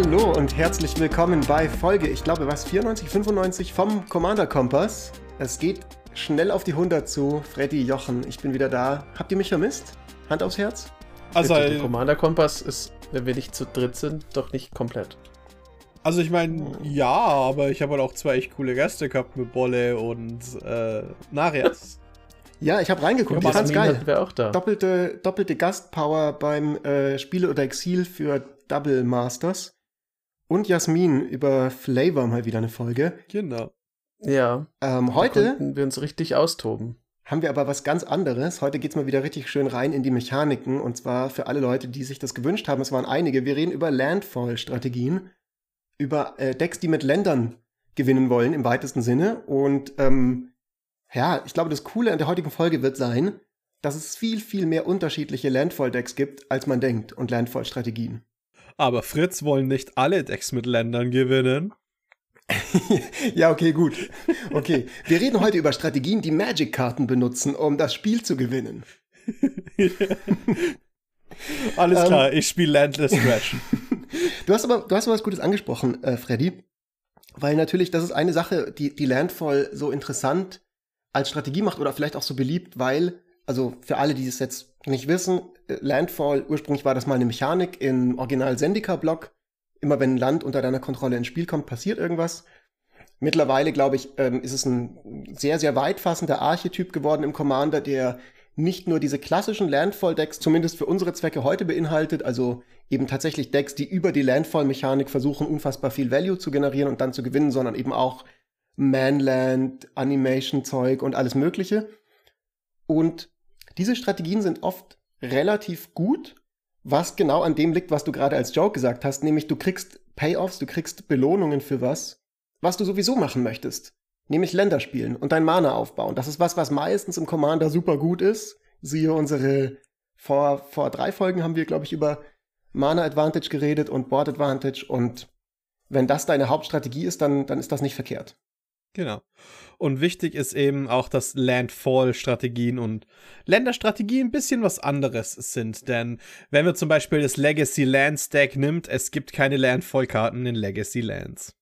Hallo und herzlich willkommen bei Folge, ich glaube, was, 94, 95 vom Commander Kompass. Es geht schnell auf die 100 zu. Freddy, Jochen, ich bin wieder da. Habt ihr mich vermisst? Hand aufs Herz? Also, der Commander Kompass ist, wenn wir nicht zu dritt sind, doch nicht komplett. Also ich meine, ja, aber ich habe halt auch zwei echt coole Gäste gehabt mit Bolle und äh, Narias. Ja, ich habe reingeguckt. Ja, ich fand's geil. Auch da. Doppelte, doppelte Gastpower beim äh, Spiele oder Exil für Double Masters. Und Jasmin über Flavor mal wieder eine Folge. Genau. Ja. Ähm, heute konnten wir uns richtig austoben. Haben wir aber was ganz anderes. Heute geht's mal wieder richtig schön rein in die Mechaniken. Und zwar für alle Leute, die sich das gewünscht haben. Es waren einige. Wir reden über Landfall-Strategien. Über äh, Decks, die mit Ländern gewinnen wollen, im weitesten Sinne. Und ähm, ja, ich glaube, das Coole an der heutigen Folge wird sein, dass es viel, viel mehr unterschiedliche Landfall-Decks gibt, als man denkt. Und Landfall-Strategien. Aber Fritz wollen nicht alle Decks mit Ländern gewinnen. ja, okay, gut. Okay. Wir reden heute über Strategien, die Magic-Karten benutzen, um das Spiel zu gewinnen. Alles klar, ähm, ich spiele Landless Stretch. du hast aber, du hast aber was Gutes angesprochen, äh, Freddy. Weil natürlich, das ist eine Sache, die, die Landfall so interessant als Strategie macht oder vielleicht auch so beliebt, weil, also für alle, die es jetzt nicht wissen, äh, Landfall, ursprünglich war das mal eine Mechanik im Original Zendika-Block. Immer wenn ein Land unter deiner Kontrolle ins Spiel kommt, passiert irgendwas. Mittlerweile, glaube ich, ähm, ist es ein sehr, sehr weitfassender Archetyp geworden im Commander, der nicht nur diese klassischen Landfall-Decks, zumindest für unsere Zwecke heute beinhaltet, also eben tatsächlich Decks, die über die Landfall-Mechanik versuchen, unfassbar viel Value zu generieren und dann zu gewinnen, sondern eben auch Manland, Animation-Zeug und alles Mögliche. Und diese Strategien sind oft relativ gut, was genau an dem liegt, was du gerade als Joke gesagt hast, nämlich du kriegst Payoffs, du kriegst Belohnungen für was, was du sowieso machen möchtest nämlich Länder spielen und dein Mana aufbauen. Das ist was, was meistens im Commander super gut ist. Siehe unsere, vor, vor drei Folgen haben wir, glaube ich, über Mana Advantage geredet und Board Advantage und wenn das deine Hauptstrategie ist, dann, dann ist das nicht verkehrt. Genau. Und wichtig ist eben auch, dass Landfall-Strategien und Länderstrategien ein bisschen was anderes sind. Denn wenn wir zum Beispiel das Legacy Land Stack nimmt, es gibt keine Landfall-Karten in Legacy Lands.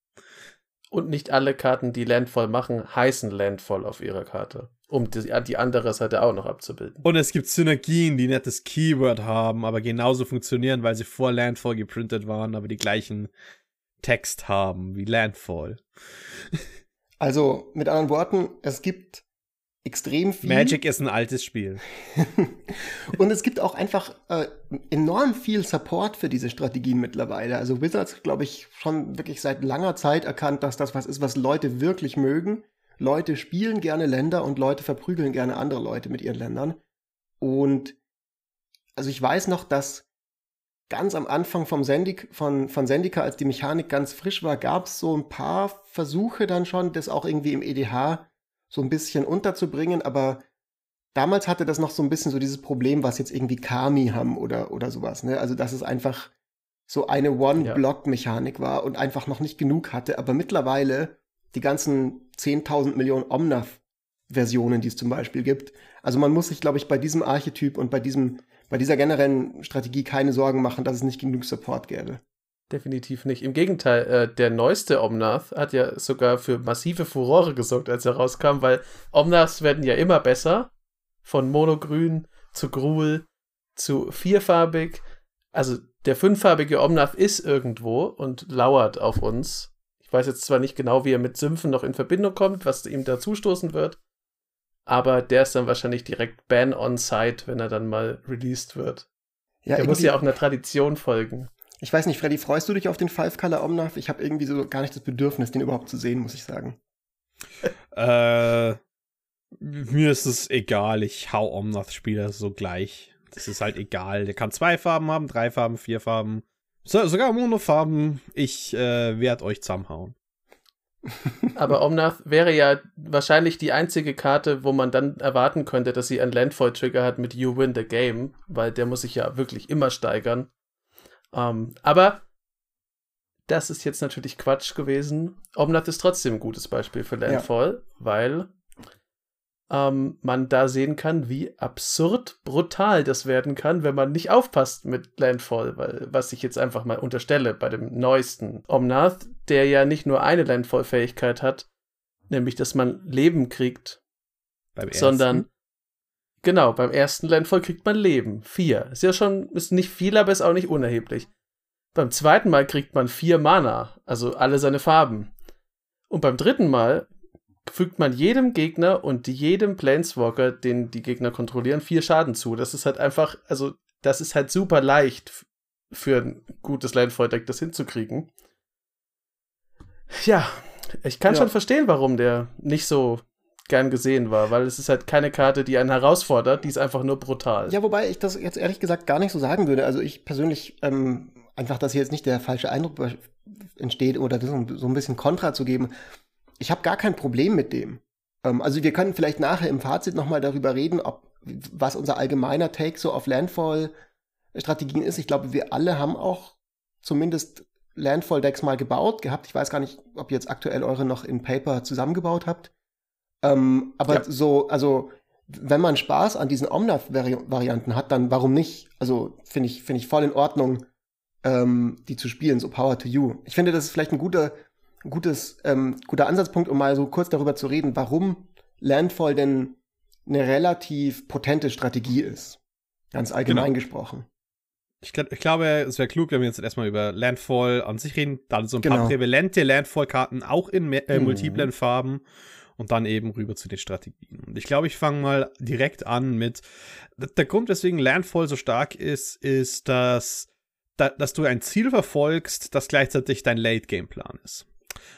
Und nicht alle Karten, die Landfall machen, heißen Landfall auf ihrer Karte. Um die, die andere Seite auch noch abzubilden. Und es gibt Synergien, die nettes Keyword haben, aber genauso funktionieren, weil sie vor Landfall geprintet waren, aber die gleichen Text haben wie Landfall. Also, mit anderen Worten, es gibt extrem viel. Magic ist ein altes Spiel. und es gibt auch einfach äh, enorm viel Support für diese Strategien mittlerweile. Also Wizards, glaube ich, schon wirklich seit langer Zeit erkannt, dass das was ist, was Leute wirklich mögen. Leute spielen gerne Länder und Leute verprügeln gerne andere Leute mit ihren Ländern. Und also ich weiß noch, dass ganz am Anfang vom Sendik, von, von Sendika, als die Mechanik ganz frisch war, gab es so ein paar Versuche dann schon, das auch irgendwie im EDH so ein bisschen unterzubringen, aber damals hatte das noch so ein bisschen so dieses Problem, was jetzt irgendwie Kami haben oder, oder sowas, ne? Also, dass es einfach so eine One-Block-Mechanik war und einfach noch nicht genug hatte, aber mittlerweile die ganzen 10.000 Millionen Omnath-Versionen, die es zum Beispiel gibt. Also man muss sich, glaube ich, bei diesem Archetyp und bei diesem, bei dieser generellen Strategie keine Sorgen machen, dass es nicht genug Support gäbe. Definitiv nicht. Im Gegenteil, äh, der neueste Omnath hat ja sogar für massive Furore gesorgt, als er rauskam, weil Omnaths werden ja immer besser. Von monogrün zu Gruel zu vierfarbig. Also der fünffarbige Omnath ist irgendwo und lauert auf uns. Ich weiß jetzt zwar nicht genau, wie er mit Sümpfen noch in Verbindung kommt, was ihm da zustoßen wird. Aber der ist dann wahrscheinlich direkt Ban on Site, wenn er dann mal released wird. Ja, der muss ja auch einer Tradition folgen. Ich weiß nicht, Freddy, freust du dich auf den Five Color Omnath? Ich habe irgendwie so gar nicht das Bedürfnis, den überhaupt zu sehen, muss ich sagen. äh, mir ist es egal. Ich hau Omnath-Spieler so gleich. Das ist halt egal. Der kann zwei Farben haben, drei Farben, vier Farben. So, sogar Monofarben. Ich äh, werde euch zusammenhauen. Aber Omnath wäre ja wahrscheinlich die einzige Karte, wo man dann erwarten könnte, dass sie einen Landfall-Trigger hat mit You Win the Game, weil der muss sich ja wirklich immer steigern. Ähm, aber das ist jetzt natürlich Quatsch gewesen. Omnath ist trotzdem ein gutes Beispiel für Landfall, ja. weil ähm, man da sehen kann, wie absurd brutal das werden kann, wenn man nicht aufpasst mit Landfall, weil was ich jetzt einfach mal unterstelle bei dem neuesten Omnath, der ja nicht nur eine Landfall-Fähigkeit hat, nämlich dass man Leben kriegt, Beim sondern ersten. genau, beim ersten Landfall kriegt man Leben. Vier. Ist ja schon, ist nicht viel, aber ist auch nicht unerheblich. Beim zweiten Mal kriegt man vier Mana, also alle seine Farben. Und beim dritten Mal fügt man jedem Gegner und jedem Planeswalker, den die Gegner kontrollieren, vier Schaden zu. Das ist halt einfach, also, das ist halt super leicht für ein gutes Landfall-Deck, das hinzukriegen. Ja, ich kann Ja. schon verstehen, warum der nicht so gern gesehen war, weil es ist halt keine Karte, die einen herausfordert, die ist einfach nur brutal. Ja, wobei ich das jetzt ehrlich gesagt gar nicht so sagen würde. Also ich persönlich, ähm, einfach, dass hier jetzt nicht der falsche Eindruck entsteht oder so ein bisschen Kontra zu geben. Ich habe gar kein Problem mit dem. Ähm, also wir können vielleicht nachher im Fazit nochmal darüber reden, ob was unser allgemeiner Take so auf Landfall-Strategien ist. Ich glaube, wir alle haben auch zumindest Landfall-Decks mal gebaut gehabt. Ich weiß gar nicht, ob ihr jetzt aktuell eure noch in Paper zusammengebaut habt. Ähm, aber Ja. so, also wenn man Spaß an diesen Omnath-Varianten hat, dann warum nicht? Also finde ich, finde ich voll in Ordnung, ähm, die zu spielen, so Power to You. Ich finde, das ist vielleicht ein guter, gutes, ähm, guter Ansatzpunkt, um mal so kurz darüber zu reden, warum Landfall denn eine relativ potente Strategie ist. Ganz allgemein Genau. gesprochen. Ich, gl- ich glaube, es wäre klug, wenn wir jetzt erstmal über Landfall an sich reden, dann so ein paar Genau. prävalente Landfall-Karten auch in äh, Mhm. multiplen Farben und dann eben rüber zu den Strategien. Und ich glaube, ich fange mal direkt an mit der Grund, weswegen Landfall so stark ist, ist, dass, da, dass du ein Ziel verfolgst, das gleichzeitig dein Late-Game-Plan ist.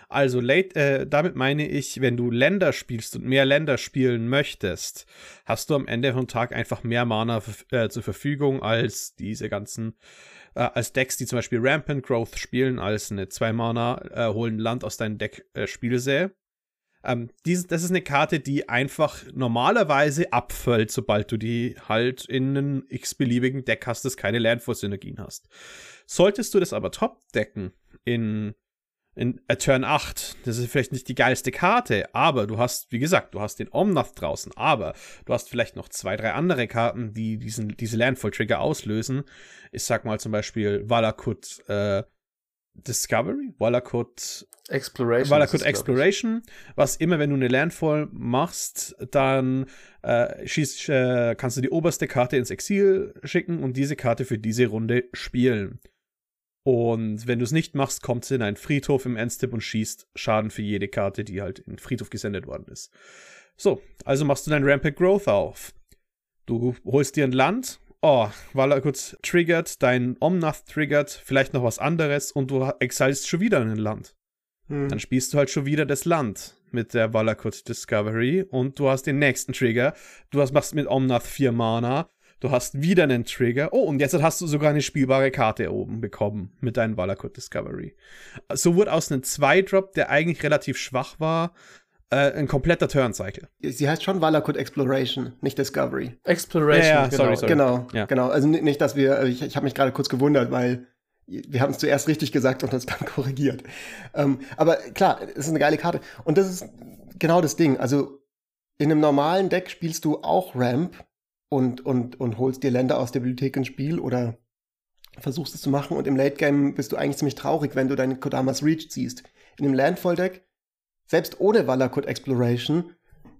Also late, äh, damit meine ich, wenn du Länder spielst und mehr Länder spielen möchtest, hast du am Ende vom Tag einfach mehr Mana äh, zur Verfügung als diese ganzen, äh, als Decks, die zum Beispiel Rampant Growth spielen, als eine 2 Mana äh, holen Land aus deinem Deck äh, Spielsähe. Ähm, dies, das ist eine Karte, die einfach normalerweise abfällt, sobald du die halt in einem x-beliebigen Deck hast, das keine Landfall-Synergien hast. Solltest du das aber top decken in in äh, Turn 8. Das ist vielleicht nicht die geilste Karte, aber du hast, wie gesagt, du hast den Omnath draußen, aber du hast vielleicht noch zwei, drei andere Karten, die diesen, diese Landfall-Trigger auslösen. Ich sag mal zum Beispiel Valakut äh, Discovery, Valakut Exploration. Valakut. Exploration, was immer, wenn du eine Landfall machst, dann äh, schießt, äh, kannst du die oberste Karte ins Exil schicken und diese Karte für diese Runde spielen. Und wenn du es nicht machst, kommt sie in einen Friedhof im Endstep und schießt Schaden für jede Karte, die halt in den Friedhof gesendet worden ist. So, also machst du dein Rampant Growth auf. Du holst dir ein Land. Oh, Valakut triggert, dein Omnath triggert, vielleicht noch was anderes und du exilst schon wieder ein Land. Hm. Dann spielst du halt schon wieder das Land mit der Valakut Discovery und du hast den nächsten Trigger. Du hast, machst mit Omnath 4 Mana. Du hast wieder einen Trigger. Oh, und jetzt hast du sogar eine spielbare Karte oben bekommen mit deinem Valakut Discovery. So wurde aus einem 2-Drop, der eigentlich relativ schwach war, äh, ein kompletter Turn-Cycle. Sie heißt schon Valakut Exploration, nicht Discovery. Exploration, Ja, ja, genau. sorry, sorry. Genau, Ja. genau. Also ni- nicht, dass wir, ich, ich habe mich gerade kurz gewundert, weil wir haben es zuerst richtig gesagt und uns dann korrigiert. Ähm, aber klar, es ist eine geile Karte. Und das ist genau das Ding. Also in einem normalen Deck spielst du auch Ramp und, und, und holst dir Länder aus der Bibliothek ins Spiel oder versuchst es zu machen. Und im Late Game bist du eigentlich ziemlich traurig, wenn du deine Kodamas Reach ziehst. In einem Landfall-Deck, selbst ohne Valakut Exploration,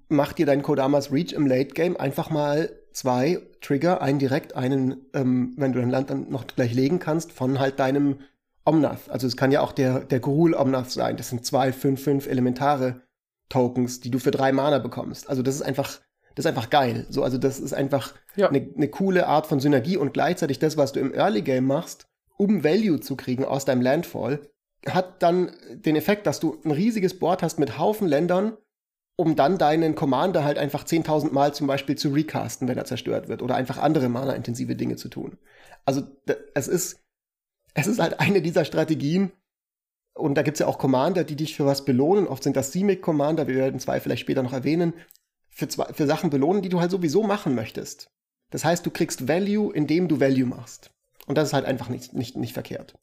macht dir dein Kodamas Reach im Late Game einfach mal zwei Trigger, einen direkt, einen, ähm, wenn du dein Land dann noch gleich legen kannst, von halt deinem Omnath. Also es kann ja auch der, der Gruul Omnath sein. Das sind zwei, fünf, fünf elementare Tokens, die du für drei Mana bekommst. Also das ist einfach, das ist einfach geil. So, also das ist einfach Ja. eine, eine coole Art von Synergie und gleichzeitig das, was du im Early Game machst, um Value zu kriegen aus deinem Landfall, hat dann den Effekt, dass du ein riesiges Board hast mit Haufen Ländern, um dann deinen Commander halt einfach 10.000 Mal zum Beispiel zu recasten, wenn er zerstört wird oder einfach andere Mana-intensive Dinge zu tun. Also es ist, es ist halt eine dieser Strategien und da gibt's ja auch Commander, die dich für was belohnen. Oft sind das Simic-Commander, wir werden zwei vielleicht später noch erwähnen, für, zwei, für Sachen belohnen, die du halt sowieso machen möchtest. Das heißt, du kriegst Value, indem du Value machst. Und das ist halt einfach nicht, nicht, nicht verkehrt.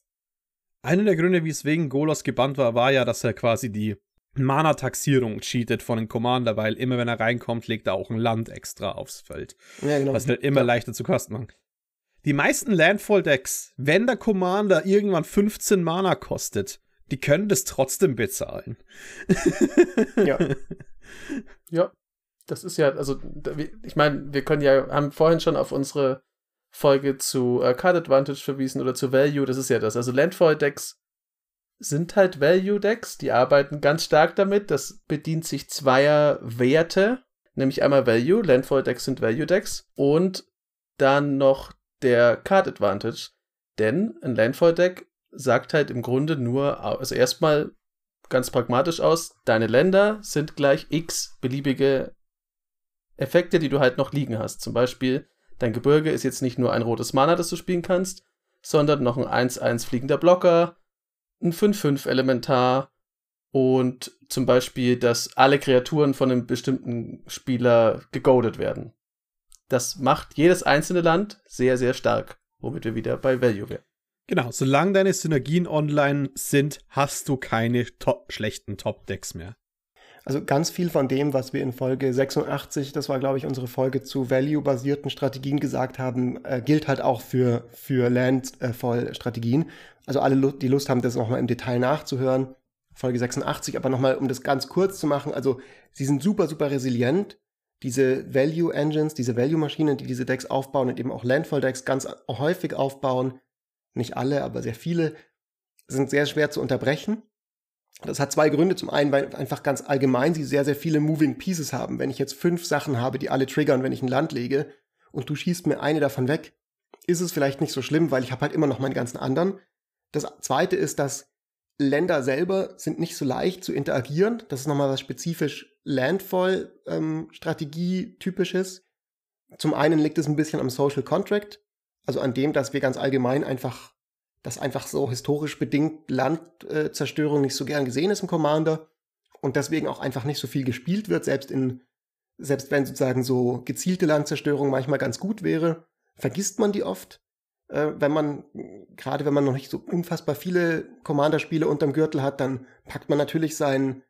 Einer der Gründe, weswegen Golos gebannt war, war ja, dass er quasi die Mana-Taxierung cheatet von einem Commander, weil immer wenn er reinkommt, legt er auch ein Land extra aufs Feld. Ja, genau. Was halt immer Ja. leichter zu kosten macht. Die meisten Landfall-Decks, wenn der Commander irgendwann 15 Mana kostet, die können das trotzdem bezahlen. Ja. Ja, das ist ja, also ich meine, wir können ja, haben vorhin schon auf unsere Folge zu äh, Card Advantage verwiesen oder zu Value, das ist ja das. Also Landfall-Decks sind halt Value-Decks, die arbeiten ganz stark damit. Das bedient sich zweier Werte, nämlich einmal Value, Landfall-Decks sind Value-Decks und dann noch der Card Advantage. Denn ein Landfall-Deck sagt halt im Grunde nur, also erstmal ganz pragmatisch aus, deine Länder sind gleich x beliebige Effekte, die du halt noch liegen hast. Zum Beispiel, dein Gebirge ist jetzt nicht nur ein rotes Mana, das du spielen kannst, sondern noch ein 1-1 fliegender Blocker, ein 5-5 Elementar und zum Beispiel, dass alle Kreaturen von einem bestimmten Spieler gegoadet werden. Das macht jedes einzelne Land sehr, sehr stark, womit wir wieder bei Value wären. Genau, solange deine Synergien online sind, hast du keine top schlechten Top-Decks mehr. Also ganz viel von dem, was wir in Folge 86, das war glaube ich unsere Folge zu Value-basierten Strategien gesagt haben, äh, gilt halt auch für, für Landfall-Strategien. Also alle, die Lust haben, das nochmal im Detail nachzuhören. Folge 86, aber nochmal, um das ganz kurz zu machen, also sie sind super, super resilient. Diese Value-Engines, diese Value-Maschinen, die diese Decks aufbauen und eben auch Landfall-Decks ganz häufig aufbauen, nicht alle, aber sehr viele, sind sehr schwer zu unterbrechen. Das hat zwei Gründe. Zum einen, weil einfach ganz allgemein sie sehr, sehr viele Moving Pieces haben. Wenn ich jetzt fünf Sachen habe, die alle triggern, wenn ich ein Land lege und du schießt mir eine davon weg, ist es vielleicht nicht so schlimm, weil ich habe halt immer noch meine ganzen anderen. Das zweite ist, dass Länder selber sind nicht so leicht zu interagieren. Das ist nochmal was spezifisch Landfall-Strategie-typisches. Zum einen liegt es ein bisschen am Social Contract, also an dem, dass wir ganz allgemein einfach dass einfach so historisch bedingt Landzerstörung nicht so gern gesehen ist im Commander und deswegen auch einfach nicht so viel gespielt wird, selbst in, selbst wenn sozusagen so gezielte Landzerstörung manchmal ganz gut wäre, vergisst man die oft, äh, wenn man, gerade wenn man noch nicht so unfassbar viele Commander-Spiele unterm Gürtel hat, dann packt man natürlich sein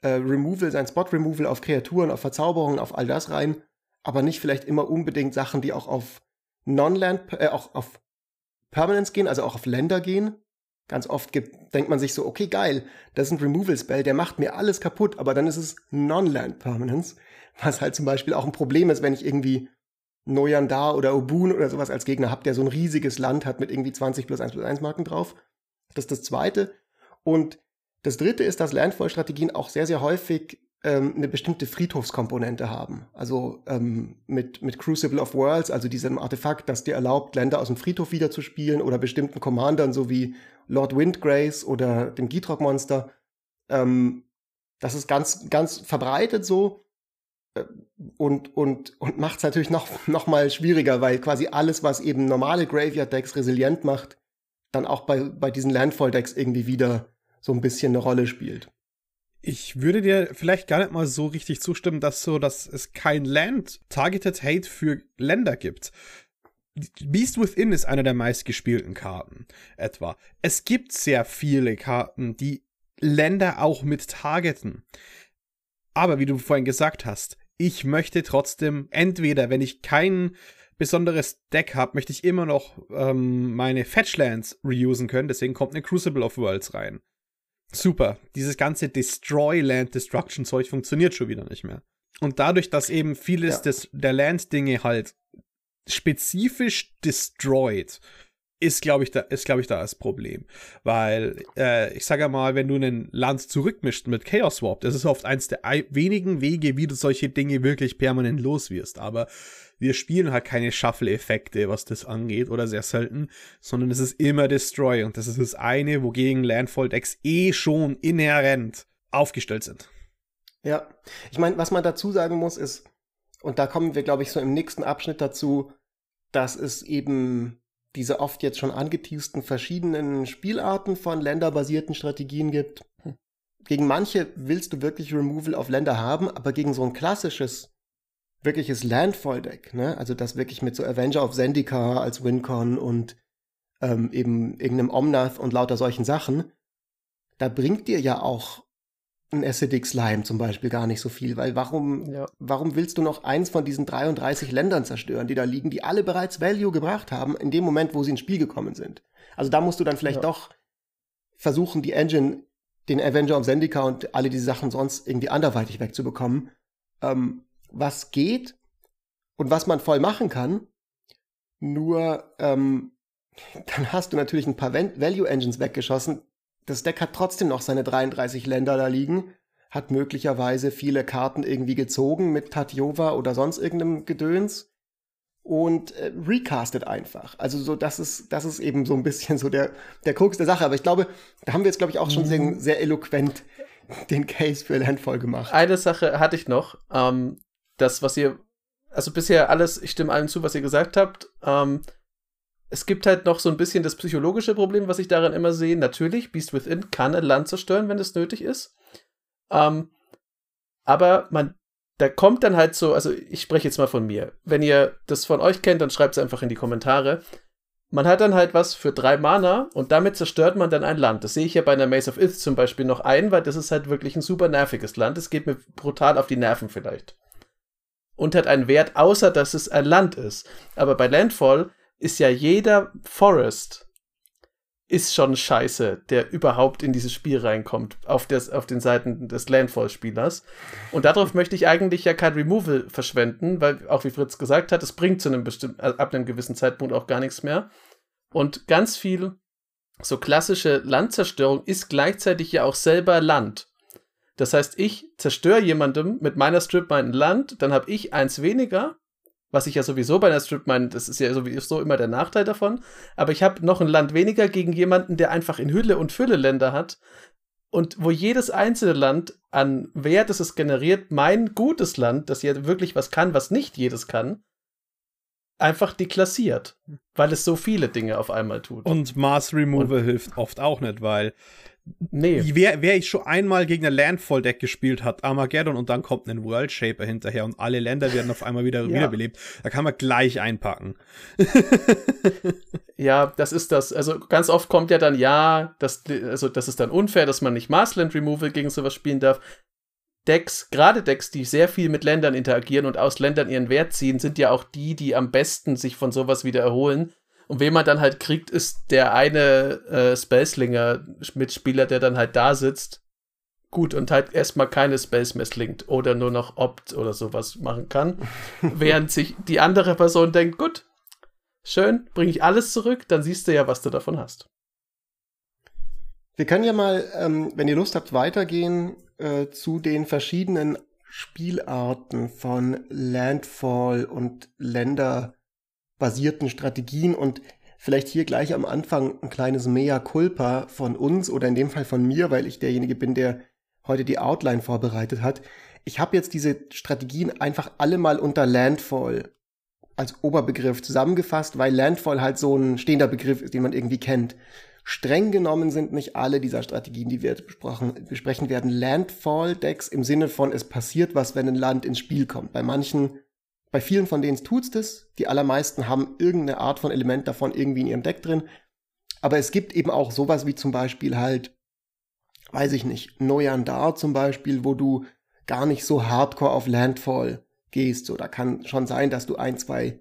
äh, Removal, sein Spot-Removal auf Kreaturen, auf Verzauberungen, auf all das rein, aber nicht vielleicht immer unbedingt Sachen, die auch auf Non-Land, äh, auch auf Permanence gehen, also auch auf Länder gehen. Ganz oft gibt, denkt man sich so, okay, geil, das ist ein Removal-Spell, der macht mir alles kaputt, aber dann ist es Non-Land-Permanence, was halt zum Beispiel auch ein Problem ist, wenn ich irgendwie Noyandar oder Obun oder sowas als Gegner habe, der so ein riesiges Land hat mit irgendwie 20 plus 1 plus 1 Marken drauf. Das ist das Zweite. Und das Dritte ist, dass Landfall-Strategien auch sehr, sehr häufig ähm, eine bestimmte Friedhofskomponente haben. Also ähm, mit, mit Crucible of Worlds, also diesem Artefakt, das dir erlaubt, Länder aus dem Friedhof wiederzuspielen oder bestimmten Commandern, so wie Lord Windgrace oder dem Gitrog-Monster. Ähm, das ist ganz, ganz verbreitet so äh, und, und, und macht es natürlich noch, noch mal schwieriger, weil quasi alles, was eben normale Graveyard-Decks resilient macht, dann auch bei, bei diesen Landfall-Decks irgendwie wieder so ein bisschen eine Rolle spielt. Ich würde dir vielleicht gar nicht mal so richtig zustimmen, dass so, dass es kein Land-Targeted Hate für Länder gibt. Beast Within ist eine der meistgespielten Karten, etwa. Es gibt sehr viele Karten, die Länder auch mit targeten. Aber wie du vorhin gesagt hast, ich möchte trotzdem entweder, wenn ich kein besonderes Deck habe, möchte ich immer noch ähm, meine Fetchlands reusen können. Deswegen kommt eine Crucible of Worlds rein. Super. Dieses ganze Destroy Land Destruction Zeug funktioniert schon wieder nicht mehr. Und dadurch, dass eben vieles Ja. des, der Land-Dinge halt spezifisch destroyed, ist, glaube ich, da, ist, glaube ich, da das Problem. Weil, äh, ich sage mal, wenn du ein Land zurückmischt mit Chaos Swap, das ist oft eins der wenigen Wege, wie du solche Dinge wirklich permanent los wirst. Aber wir spielen halt keine Shuffle-Effekte, was das angeht, oder sehr selten, sondern es ist immer Destroy. Und das ist das eine, wogegen Landfall-Decks eh schon inhärent aufgestellt sind. Ja, ich meine, was man dazu sagen muss, ist, und da kommen wir, glaube ich, so im nächsten Abschnitt dazu, dass es eben diese oft jetzt schon angeteasten verschiedenen Spielarten von länderbasierten Strategien gibt. Gegen manche willst du wirklich Removal auf Länder haben, aber gegen so ein klassisches, wirkliches Landfall-Deck, ne? Also das wirklich mit so Avenger of Zendikar als Wincon und ähm, eben irgendeinem Omnath und lauter solchen Sachen, da bringt dir ja auch ein Acidic Slime zum Beispiel gar nicht so viel, weil warum, Ja. warum willst du noch eins von diesen 33 Ländern zerstören, die da liegen, die alle bereits Value gebracht haben, in dem Moment, wo sie ins Spiel gekommen sind? Also da musst du dann vielleicht Ja. doch versuchen, die Engine, den Avenger of Zendika und alle diese Sachen sonst irgendwie anderweitig wegzubekommen. Ähm, was geht und was man voll machen kann, nur ähm, dann hast du natürlich ein paar Val- Value Engines weggeschossen. Das Deck hat trotzdem noch seine 33 Länder da liegen, hat möglicherweise viele Karten irgendwie gezogen mit Tatjova oder sonst irgendeinem Gedöns und äh, recastet einfach. Also so, das ist, das ist eben so ein bisschen so der, der Krux der Sache. Aber ich glaube, da haben wir jetzt, glaube ich, auch schon sehr, sehr eloquent den Case für Landfall gemacht. Eine Sache hatte ich noch. Ähm, das, was ihr, also bisher alles, ich stimme allen zu, was ihr gesagt habt. Ähm, es gibt halt noch so ein bisschen das psychologische Problem, was ich daran immer sehe. Natürlich, Beast Within kann ein Land zerstören, wenn es nötig ist. Ähm, aber man, da kommt dann halt so, also ich spreche jetzt mal von mir. Wenn ihr das von euch kennt, dann schreibt es einfach in die Kommentare. Man hat dann halt was für drei Mana und damit zerstört man dann ein Land. Das sehe ich ja bei einer Maze of Ith zum Beispiel noch ein, weil das ist halt wirklich ein super nerviges Land. Es geht mir brutal auf die Nerven vielleicht. Und hat einen Wert, außer dass es ein Land ist. Aber bei Landfall ist ja jeder Forest ist schon scheiße, der überhaupt in dieses Spiel reinkommt, auf, des, auf den Seiten des Landfall-Spielers. Und darauf möchte ich eigentlich ja kein Removal verschwenden, weil, auch wie Fritz gesagt hat, es bringt zu einem bestimmten, äh, ab einem gewissen Zeitpunkt auch gar nichts mehr. Und ganz viel so klassische Landzerstörung ist gleichzeitig ja auch selber Land. Das heißt, ich zerstöre jemandem mit meiner Strip mein Land, dann habe ich eins weniger, was ich ja sowieso bei einer Strip meine, das ist ja sowieso immer der Nachteil davon, aber ich habe noch ein Land weniger gegen jemanden, der einfach in Hülle und Fülle Länder hat und wo jedes einzelne Land an Wert, das es generiert, mein gutes Land, das ja wirklich was kann, was nicht jedes kann, einfach deklassiert, weil es so viele Dinge auf einmal tut. Und Mars Removal hilft oft auch nicht, weil nee. wer, wer ich schon einmal gegen ein Landfall-Deck gespielt hat, Armageddon und dann kommt ein World Shaper hinterher und alle Länder werden auf einmal wieder Ja. wiederbelebt, da kann man gleich einpacken. Ja, das ist das. Also ganz oft kommt ja dann, ja, das, also das ist dann unfair, dass man nicht Marsland Removal gegen sowas spielen darf. Decks, gerade Decks, die sehr viel mit Ländern interagieren und aus Ländern ihren Wert ziehen, sind ja auch die, die am besten sich von sowas wieder erholen. Und wen man dann halt kriegt, ist der eine äh, Spellslinger-Mitspieler, der dann halt da sitzt. Gut, und halt erstmal keine Spells mehr slingt oder nur noch Opt oder sowas machen kann. Während sich die andere Person denkt, gut, schön, bringe ich alles zurück, dann siehst du ja, was du davon hast. Wir können ja mal, ähm, wenn ihr Lust habt, weitergehen äh, zu den verschiedenen Spielarten von Landfall und länderbasierten Strategien und vielleicht hier gleich am Anfang ein kleines Mea culpa von uns oder in dem Fall von mir, weil ich derjenige bin, der heute die Outline vorbereitet hat. Ich habe jetzt diese Strategien einfach alle mal unter Landfall als Oberbegriff zusammengefasst, weil Landfall halt so ein stehender Begriff ist, den man irgendwie kennt. Streng genommen sind nicht alle dieser Strategien, die wir besprechen werden, Landfall-Decks im Sinne von, es passiert was, wenn ein Land ins Spiel kommt. Bei manchen, bei vielen von denen tut's das. Die allermeisten haben irgendeine Art von Element davon irgendwie in ihrem Deck drin. Aber es gibt eben auch sowas wie zum Beispiel halt, weiß ich nicht, Neuyandar zum Beispiel, wo du gar nicht so hardcore auf Landfall gehst. So, da kann schon sein, dass du ein, zwei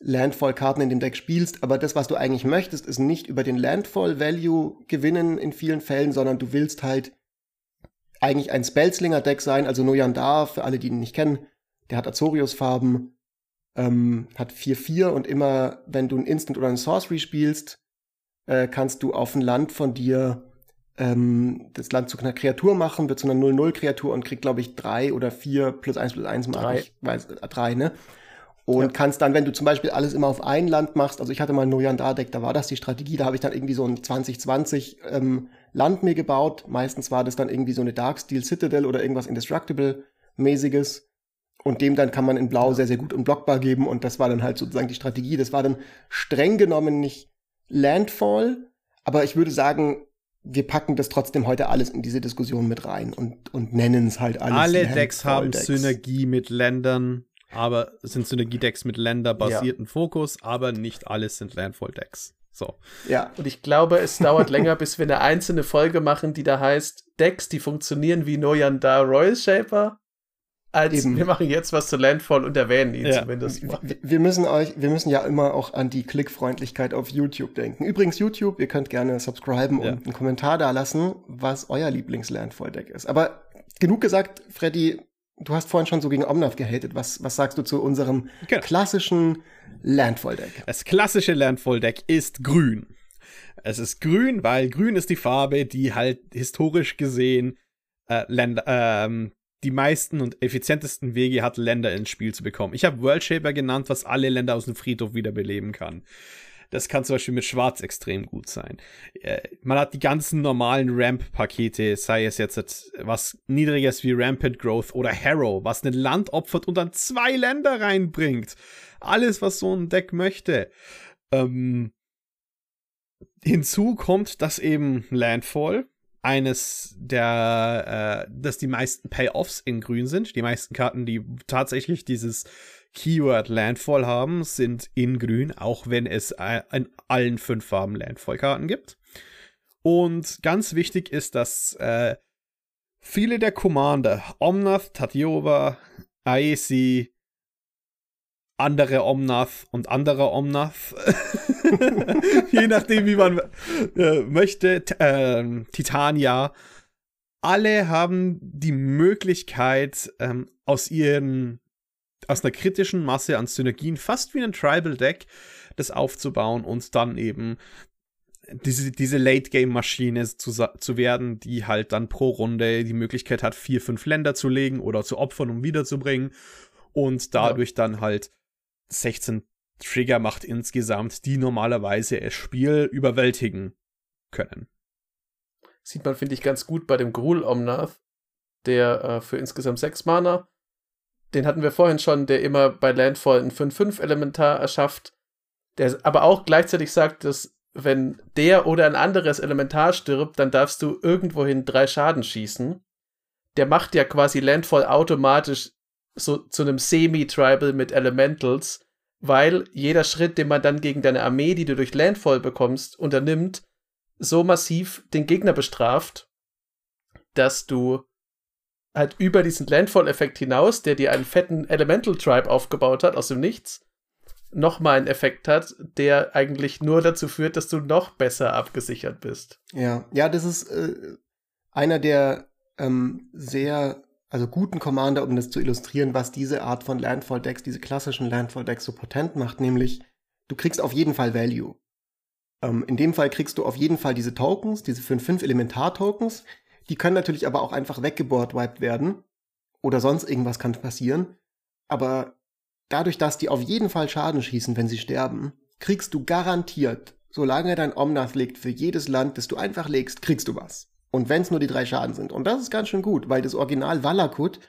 Landfall-Karten in dem Deck spielst, aber das, was du eigentlich möchtest, ist nicht über den Landfall-Value gewinnen in vielen Fällen, sondern du willst halt eigentlich ein Spellslinger-Deck sein, also Noyandar, für alle, die ihn nicht kennen, der hat Azorius-Farben, ähm, hat 4-4 und immer, wenn du ein Instant oder ein Sorcery spielst, äh, kannst du auf ein Land von dir ähm, das Land zu einer Kreatur machen, wird zu einer 0-0-Kreatur und kriegt, glaube ich, drei oder vier plus eins plus eins mag Drei. ich, weiß, äh, drei, ne? Und Ja. kannst dann, wenn du zum Beispiel alles immer auf ein Land machst, also ich hatte mal ein Nojandar-Deck, da war das die Strategie, da habe ich dann irgendwie so ein 2020 ähm, Land mir gebaut. Meistens war das dann irgendwie so eine Darksteel Citadel oder irgendwas Indestructible-mäßiges. Und dem dann kann man in Blau sehr, sehr gut unblockbar geben. Und das war dann halt sozusagen die Strategie. Das war dann streng genommen nicht Landfall, aber ich würde sagen, wir packen das trotzdem heute alles in diese Diskussion mit rein und, und nennen es halt alles. Alle Decks haben Landfall-Decks. Synergie mit Ländern, aber es sind Synergiedecks mit länderbasierten Fokus, aber nicht alles sind Landfall-Decks. So. Ja. Und ich glaube, es dauert länger, bis wir eine einzelne Folge machen, die da heißt Decks, die funktionieren wie Noyan-Da Royal Shaper. Als Eben. wir machen jetzt was zu Landfall und erwähnen ihn ja. zumindest mal. Wir müssen euch, wir müssen ja immer auch an die Klickfreundlichkeit auf YouTube denken. Übrigens YouTube, ihr könnt gerne subscriben ja. und einen Kommentar da lassen, was euer Lieblings-Landfall-Deck ist. Aber genug gesagt, Freddy, du hast vorhin schon so gegen Omnath gehatet. Was, was sagst du zu unserem genau. klassischen Landfall-Deck? Das klassische Landfall-Deck ist grün. Es ist grün, weil grün ist die Farbe, die halt historisch gesehen äh, Länder, ähm, die meisten und effizientesten Wege hat, Länder ins Spiel zu bekommen. Ich habe World Shaper genannt, was alle Länder aus dem Friedhof wiederbeleben kann. Das kann zum Beispiel mit Schwarz extrem gut sein. Äh, man hat die ganzen normalen Ramp-Pakete, sei es jetzt was niedriges wie Rampant Growth oder Harrow, was ein Land opfert und dann zwei Länder reinbringt. Alles, was so ein Deck möchte. Ähm, hinzu kommt, dass eben Landfall eines der, äh, dass die meisten Payoffs in grün sind. Die meisten Karten, die tatsächlich dieses Keyword Landfall haben, sind in grün, auch wenn es in allen fünf Farben Landfall-Karten gibt. Und ganz wichtig ist, dass äh, viele der Commander, Omnath, Tatiova, Aesi, andere Omnath und anderer Omnath, je nachdem, wie man äh, möchte, äh, Titania, alle haben die Möglichkeit, ähm, aus ihren aus einer kritischen Masse an Synergien, fast wie ein Tribal-Deck, das aufzubauen und dann eben diese, diese Late-Game-Maschine zu, zu werden, die halt dann pro Runde die Möglichkeit hat, vier, fünf Länder zu legen oder zu opfern, um wiederzubringen und dadurch ja. dann halt 16 Trigger macht insgesamt, die normalerweise das Spiel überwältigen können. Sieht man, finde ich, ganz gut bei dem Gruul Omnath, der äh, für insgesamt sechs Mana den hatten wir vorhin schon, der immer bei Landfall ein 5-5-Elementar erschafft, der aber auch gleichzeitig sagt, dass wenn der oder ein anderes Elementar stirbt, dann darfst du irgendwohin drei Schaden schießen. Der macht ja quasi Landfall automatisch so zu einem Semi-Tribal mit Elementals, weil jeder Schritt, den man dann gegen deine Armee, die du durch Landfall bekommst, unternimmt, so massiv den Gegner bestraft, dass du halt über diesen Landfall-Effekt hinaus, der dir einen fetten Elemental Tribe aufgebaut hat aus dem Nichts, nochmal einen Effekt hat, der eigentlich nur dazu führt, dass du noch besser abgesichert bist. Ja, ja, das ist äh, einer der ähm, sehr, also guten Commander, um das zu illustrieren, was diese Art von Landfall-Decks, diese klassischen Landfall-Decks so potent macht, nämlich du kriegst auf jeden Fall Value. Ähm, in dem Fall kriegst du auf jeden Fall diese Tokens, diese 5-5 Elementar-Tokens, die können natürlich aber auch einfach weggeboardwiped werden. Oder sonst irgendwas kann passieren. Aber dadurch, dass die auf jeden Fall Schaden schießen, wenn sie sterben, kriegst du garantiert, solange dein Omnath legt für jedes Land, das du einfach legst, kriegst du was. Und wenn es nur die drei Schaden sind. Und das ist ganz schön gut, weil das Original Valakut,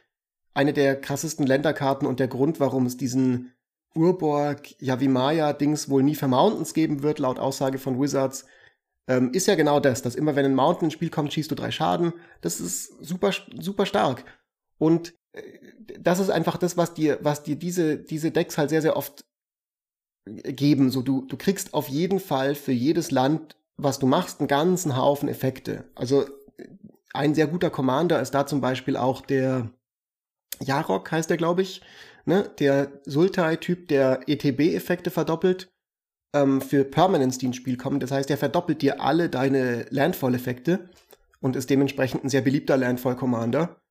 eine der krassesten Länderkarten und der Grund, warum es diesen Urborg Yavimaya-Dings wohl nie für Mountains geben wird, laut Aussage von Wizards, ähm, ist ja genau das, dass immer wenn ein Mountain ins Spiel kommt, schießt du drei Schaden. Das ist super, super stark. Und äh, das ist einfach das, was dir, was dir diese, diese Decks halt sehr, sehr oft geben. So, du, du kriegst auf jeden Fall für jedes Land, was du machst, einen ganzen Haufen Effekte. Also ein sehr guter Commander ist da zum Beispiel auch der Jarok, heißt der, glaube ich, ne? Der Sultai-Typ, der ETB-Effekte verdoppelt ähm, für Permanence, die ins Spiel kommen. Das heißt, er verdoppelt dir alle deine Landfall-Effekte und ist dementsprechend ein sehr beliebter Landfall-Commander.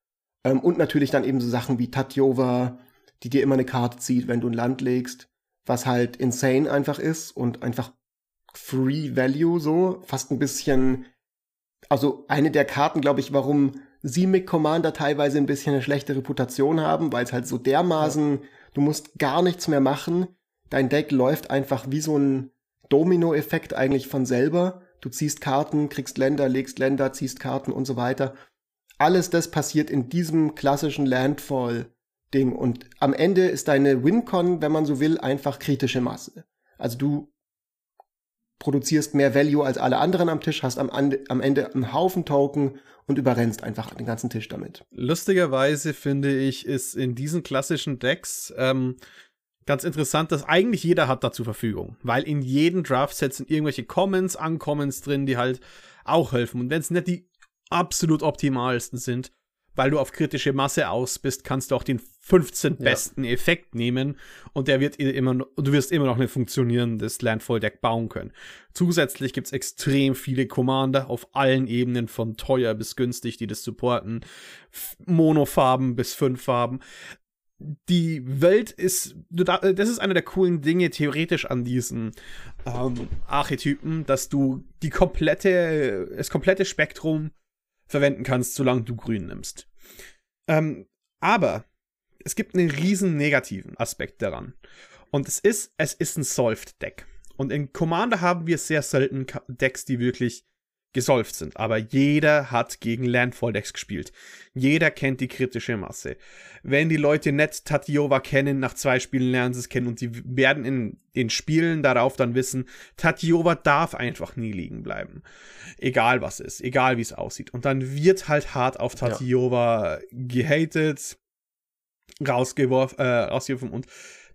Ähm, und natürlich dann eben so Sachen wie Tatjova, die dir immer eine Karte zieht, wenn du ein Land legst, was halt insane einfach ist und einfach Free Value so, fast ein bisschen, also eine der Karten, glaube ich, warum Simic Commander teilweise ein bisschen eine schlechte Reputation haben, weil es halt so dermaßen, du musst gar nichts mehr machen dein Deck läuft einfach wie so ein Domino-Effekt eigentlich von selber. Du ziehst Karten, kriegst Länder, legst Länder, ziehst Karten und so weiter. Alles das passiert in diesem klassischen Landfall-Ding. Und am Ende ist deine Wincon, wenn man so will, einfach kritische Masse. Also du produzierst mehr Value als alle anderen am Tisch, hast am, am Ende einen Haufen Token und überrennst einfach den ganzen Tisch damit. Lustigerweise finde ich, ist in diesen klassischen Decks ähm, ganz interessant, dass eigentlich jeder hat da zur Verfügung, weil in jedem Draft-Set sind irgendwelche Commons, Uncommons drin, die halt auch helfen. Und wenn es nicht die absolut optimalsten sind, weil du auf kritische Masse aus bist, kannst du auch den 15 ja. besten Effekt nehmen und der wird immer du wirst immer noch ein funktionierendes Landfall-Deck bauen können. Zusätzlich gibt es extrem viele Commander auf allen Ebenen, von teuer bis günstig, die das supporten. Monofarben bis fünf Farben die Welt ist, das ist eine der coolen Dinge theoretisch an diesen ähm, Archetypen, dass du die komplette, das komplette Spektrum verwenden kannst, solange du grün nimmst. Ähm, aber es gibt einen riesen negativen Aspekt daran. Und es ist, es ist ein Solved Deck. Und in Commander haben wir sehr selten Decks, die wirklich gesolved sind. Aber jeder hat gegen Landfall-Decks gespielt. Jeder kennt die kritische Masse. Wenn die Leute nicht Tatiova kennen, nach zwei Spielen lernen sie es kennen und sie werden in den Spielen darauf dann wissen, Tatiova darf einfach nie liegen bleiben. Egal was ist, egal wie es aussieht. Und dann wird halt hart auf Tatiova ja. gehatet, rausgeworfen, äh, rausgeworfen und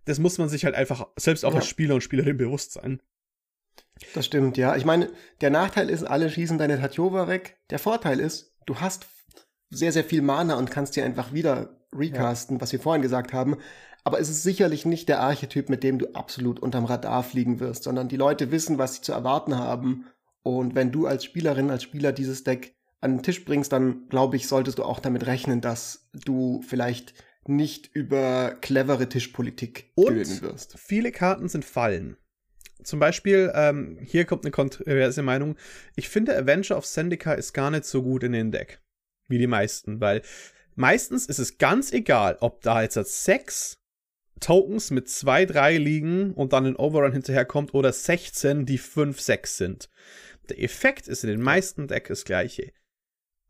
das muss man sich halt einfach selbst auch ja. als Spieler und Spielerin bewusst sein. Das stimmt, ja. Ich meine, der Nachteil ist, alle schießen deine Tatjova weg. Der Vorteil ist, du hast sehr, sehr viel Mana und kannst dir einfach wieder recasten, ja. was wir vorhin gesagt haben. Aber es ist sicherlich nicht der Archetyp, mit dem du absolut unterm Radar fliegen wirst, sondern die Leute wissen, was sie zu erwarten haben. Und wenn du als Spielerin, als Spieler dieses Deck an den Tisch bringst, dann glaube ich, solltest du auch damit rechnen, dass du vielleicht nicht über clevere Tischpolitik gewinnen wirst. Viele Karten sind Fallen zum Beispiel, ähm, hier kommt eine kontroverse Meinung. Ich finde, Avenger of Zendika ist gar nicht so gut in den Deck. Wie die meisten, weil meistens ist es ganz egal, ob da jetzt sechs Tokens mit zwei, drei liegen und dann ein Overrun hinterherkommt oder 16, die 5, 6 sind. Der Effekt ist in den meisten Decks das gleiche.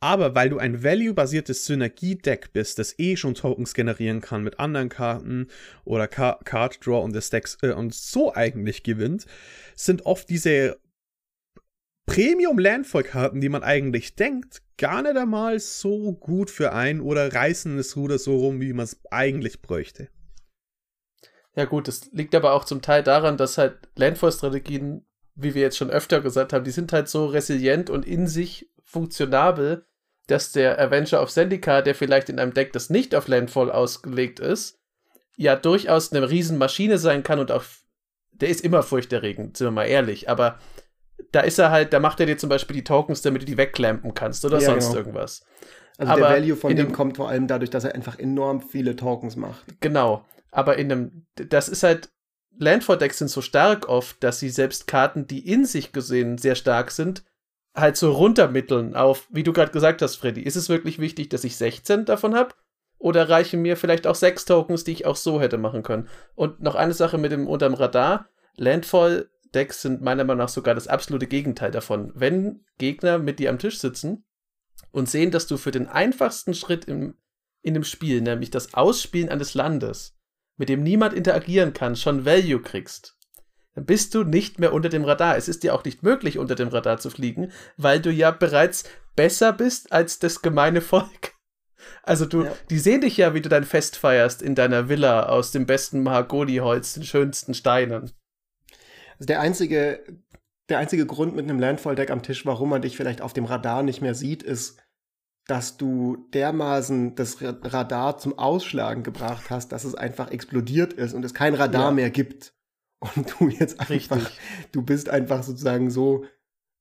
Aber weil du ein value-basiertes Synergie-Deck bist, das eh schon Tokens generieren kann mit anderen Karten oder Ka Card Draw und des Decks äh, und so eigentlich gewinnt, sind oft diese Premium Landfall-Karten, die man eigentlich denkt, gar nicht einmal so gut für einen oder reißen das Ruder so rum, wie man es eigentlich bräuchte. Ja gut, das liegt aber auch zum Teil daran, dass halt Landfall-Strategien, wie wir jetzt schon öfter gesagt haben, die sind halt so resilient und in sich funktionabel, dass der Avenger of Zendika, der vielleicht in einem Deck, das nicht auf Landfall ausgelegt ist, ja durchaus eine Riesenmaschine sein kann und auch, der ist immer furchterregend, sind wir mal ehrlich, aber da ist er halt, da macht er dir zum Beispiel die Tokens, damit du die wegklampen kannst oder ja, sonst genau. irgendwas. Also aber der Value von dem kommt vor allem dadurch, dass er einfach enorm viele Tokens macht. Genau. Aber in einem, das ist halt, Landfall-Decks sind so stark oft, dass sie selbst Karten, die in sich gesehen sehr stark sind, halt so runtermitteln auf, wie du gerade gesagt hast, Freddy. Ist es wirklich wichtig, dass ich 16 davon habe? Oder reichen mir vielleicht auch sechs Tokens, die ich auch so hätte machen können? Und noch eine Sache mit dem unterm Radar. Landfall-Decks sind meiner Meinung nach sogar das absolute Gegenteil davon. Wenn Gegner mit dir am Tisch sitzen und sehen, dass du für den einfachsten Schritt im, in dem Spiel, nämlich das Ausspielen eines Landes, mit dem niemand interagieren kann, schon Value kriegst, dann bist du nicht mehr unter dem Radar. Es ist dir auch nicht möglich, unter dem Radar zu fliegen, weil du ja bereits besser bist als das gemeine Volk. Also du, ja. die sehen dich ja, wie du dein Fest feierst in deiner Villa aus dem besten Mahagoni-Holz, den schönsten Steinen. Also der einzige, der einzige Grund mit einem Landfall-Deck am Tisch, warum man dich vielleicht auf dem Radar nicht mehr sieht, ist, dass du dermaßen das Radar zum Ausschlagen gebracht hast, dass es einfach explodiert ist und es kein Radar ja. mehr gibt und du jetzt einfach, Richtig. du bist einfach sozusagen so,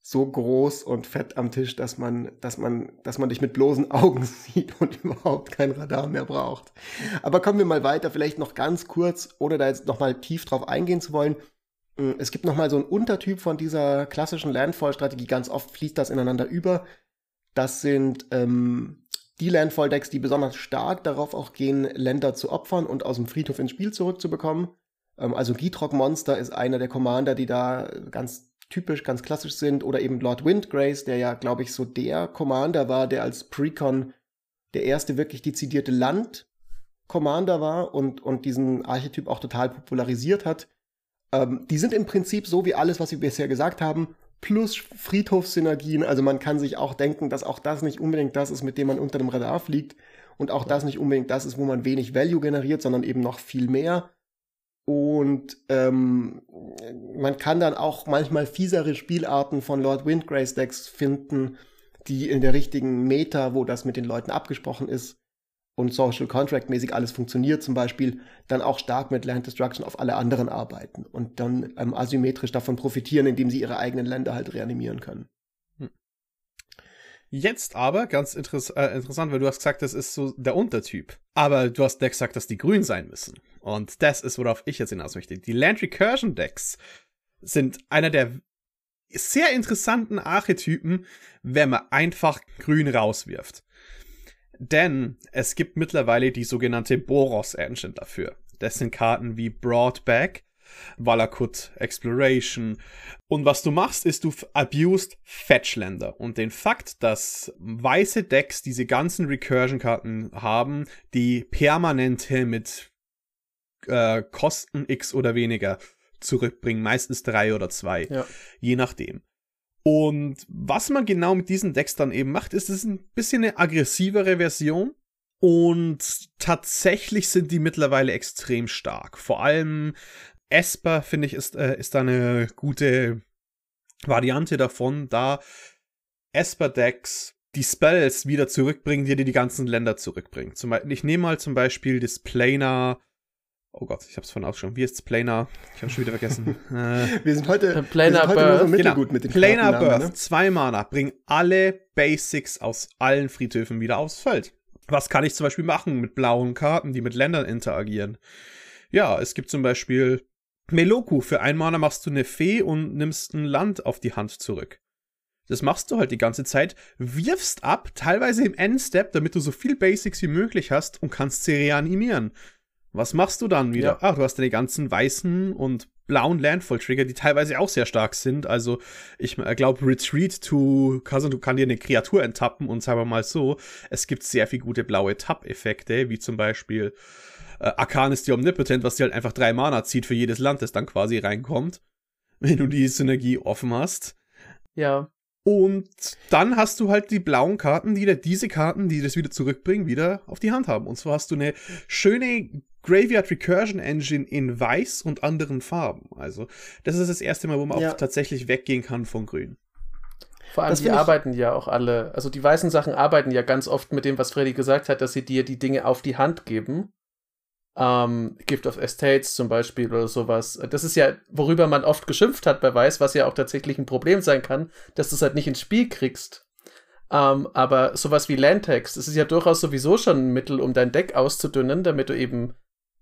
so groß und fett am Tisch, dass man, dass man, dass man dich mit bloßen Augen sieht und überhaupt kein Radar mehr braucht. Aber kommen wir mal weiter, vielleicht noch ganz kurz, ohne da jetzt noch mal tief drauf eingehen zu wollen. Hm, es gibt noch mal so einen Untertyp von dieser klassischen Landfall-Strategie. Ganz oft fließt das ineinander über. Das sind ähm, die Landfall-Decks, die besonders stark darauf auch gehen, Länder zu opfern und aus dem Friedhof ins Spiel zurückzubekommen. Ähm, also Gitrog Monster ist einer der Commander, die da ganz typisch, ganz klassisch sind. Oder eben Lord Windgrace, der ja, glaube ich, so der Commander war, der als Precon der erste wirklich dezidierte Land-Commander war und, und diesen Archetyp auch total popularisiert hat. Ähm, die sind im Prinzip so wie alles, was wir bisher gesagt haben, plus Friedhofssynergien. Also man kann sich auch denken, dass auch das nicht unbedingt das ist, mit dem man unter dem Radar fliegt. Und auch das nicht unbedingt das ist, wo man wenig Value generiert, sondern eben noch viel mehr. Und ähm, man kann dann auch manchmal fiesere Spielarten von Lord Windgrace Decks finden, die in der richtigen Meta, wo das mit den Leuten abgesprochen ist und Social Contract mäßig alles funktioniert, zum Beispiel, dann auch stark mit Land Destruction auf alle anderen arbeiten und dann ähm, asymmetrisch davon profitieren, indem sie ihre eigenen Länder halt reanimieren können. Jetzt aber, ganz interess äh, interessant, weil du hast gesagt, das ist so der Untertyp. Aber du hast Decks gesagt, dass die grün sein müssen. Und das ist, worauf ich jetzt hinaus möchte. Die Land Recursion Decks sind einer der sehr interessanten Archetypen, wenn man einfach grün rauswirft. Denn es gibt mittlerweile die sogenannte Boros Engine dafür. Das sind Karten wie Broadback, Valakut Exploration. Und was du machst, ist, du abused Fetchländer. Und den Fakt, dass weiße Decks diese ganzen Recursion-Karten haben, die permanente mit äh, Kosten X oder weniger zurückbringen, meistens drei oder zwei, Ja. je nachdem. Und was man genau mit diesen Decks dann eben macht, ist, es ist ein bisschen eine aggressivere Version. Und tatsächlich sind die mittlerweile extrem stark. Vor allem Esper, finde ich, ist, äh, ist da eine gute Variante davon, da Esper-Decks die Spells wieder zurückbringen, die dir die ganzen Länder zurückbringen. Zum ich nehme mal zum Beispiel das Planar. Oh Gott, ich hab's von schon. Wie ist Planar? Ich hab's schon wieder vergessen. äh, Wir sind heute, Planar wir sind heute nur so Birth. mit den Planar Birth, ne? zwei Mana, bringen alle Basics aus allen Friedhöfen wieder aufs Feld. Was kann ich zum Beispiel machen mit blauen Karten, die mit Ländern interagieren? Ja, es gibt zum Beispiel Meloku. Für ein Mana machst du eine Fee und nimmst ein Land auf die Hand zurück. Das machst du halt die ganze Zeit, wirfst ab, teilweise im Endstep, damit du so viel Basics wie möglich hast und kannst sie reanimieren. Was machst du dann wieder? Ja. Ah, du hast deine ganzen weißen und blauen Landfall-Trigger, die teilweise auch sehr stark sind. Also, ich glaube, Retreat to Cousin, du kann dir eine Kreatur enttappen und sagen wir mal so, es gibt sehr viel gute blaue Tapp-Effekte, wie zum Beispiel äh, Arcan ist die Omnipotent, was dir halt einfach drei Mana zieht für jedes Land, das dann quasi reinkommt, wenn du die Synergie offen hast. Ja. Und dann hast du halt die blauen Karten, die dir diese Karten, die das wieder zurückbringen, wieder auf die Hand haben. Und zwar hast du eine schöne Graveyard Recursion Engine in weiß und anderen Farben. Also, das ist das erste Mal, wo man Ja. auch tatsächlich weggehen kann von grün. Vor allem, Das die arbeiten ja auch alle, also die weißen Sachen arbeiten ja ganz oft mit dem, was Freddy gesagt hat, dass sie dir die Dinge auf die Hand geben. Ähm, Gift of Estates zum Beispiel oder sowas. Das ist ja, worüber man oft geschimpft hat bei Weiß, was ja auch tatsächlich ein Problem sein kann, dass du es halt nicht ins Spiel kriegst. Ähm, aber sowas wie Landtext, das ist ja durchaus sowieso schon ein Mittel, um dein Deck auszudünnen, damit du eben